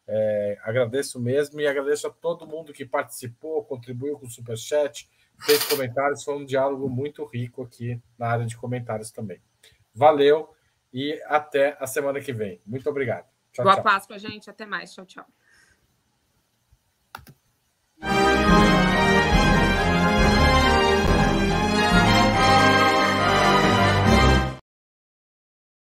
É, agradeço mesmo e agradeço a todo mundo que participou, contribuiu com o Superchat, fez comentários. Foi um diálogo muito rico aqui na área de comentários também. Valeu e até a semana que vem. Muito obrigado. Tchau, Boa tchau. Páscoa, gente. Até mais. Tchau, tchau.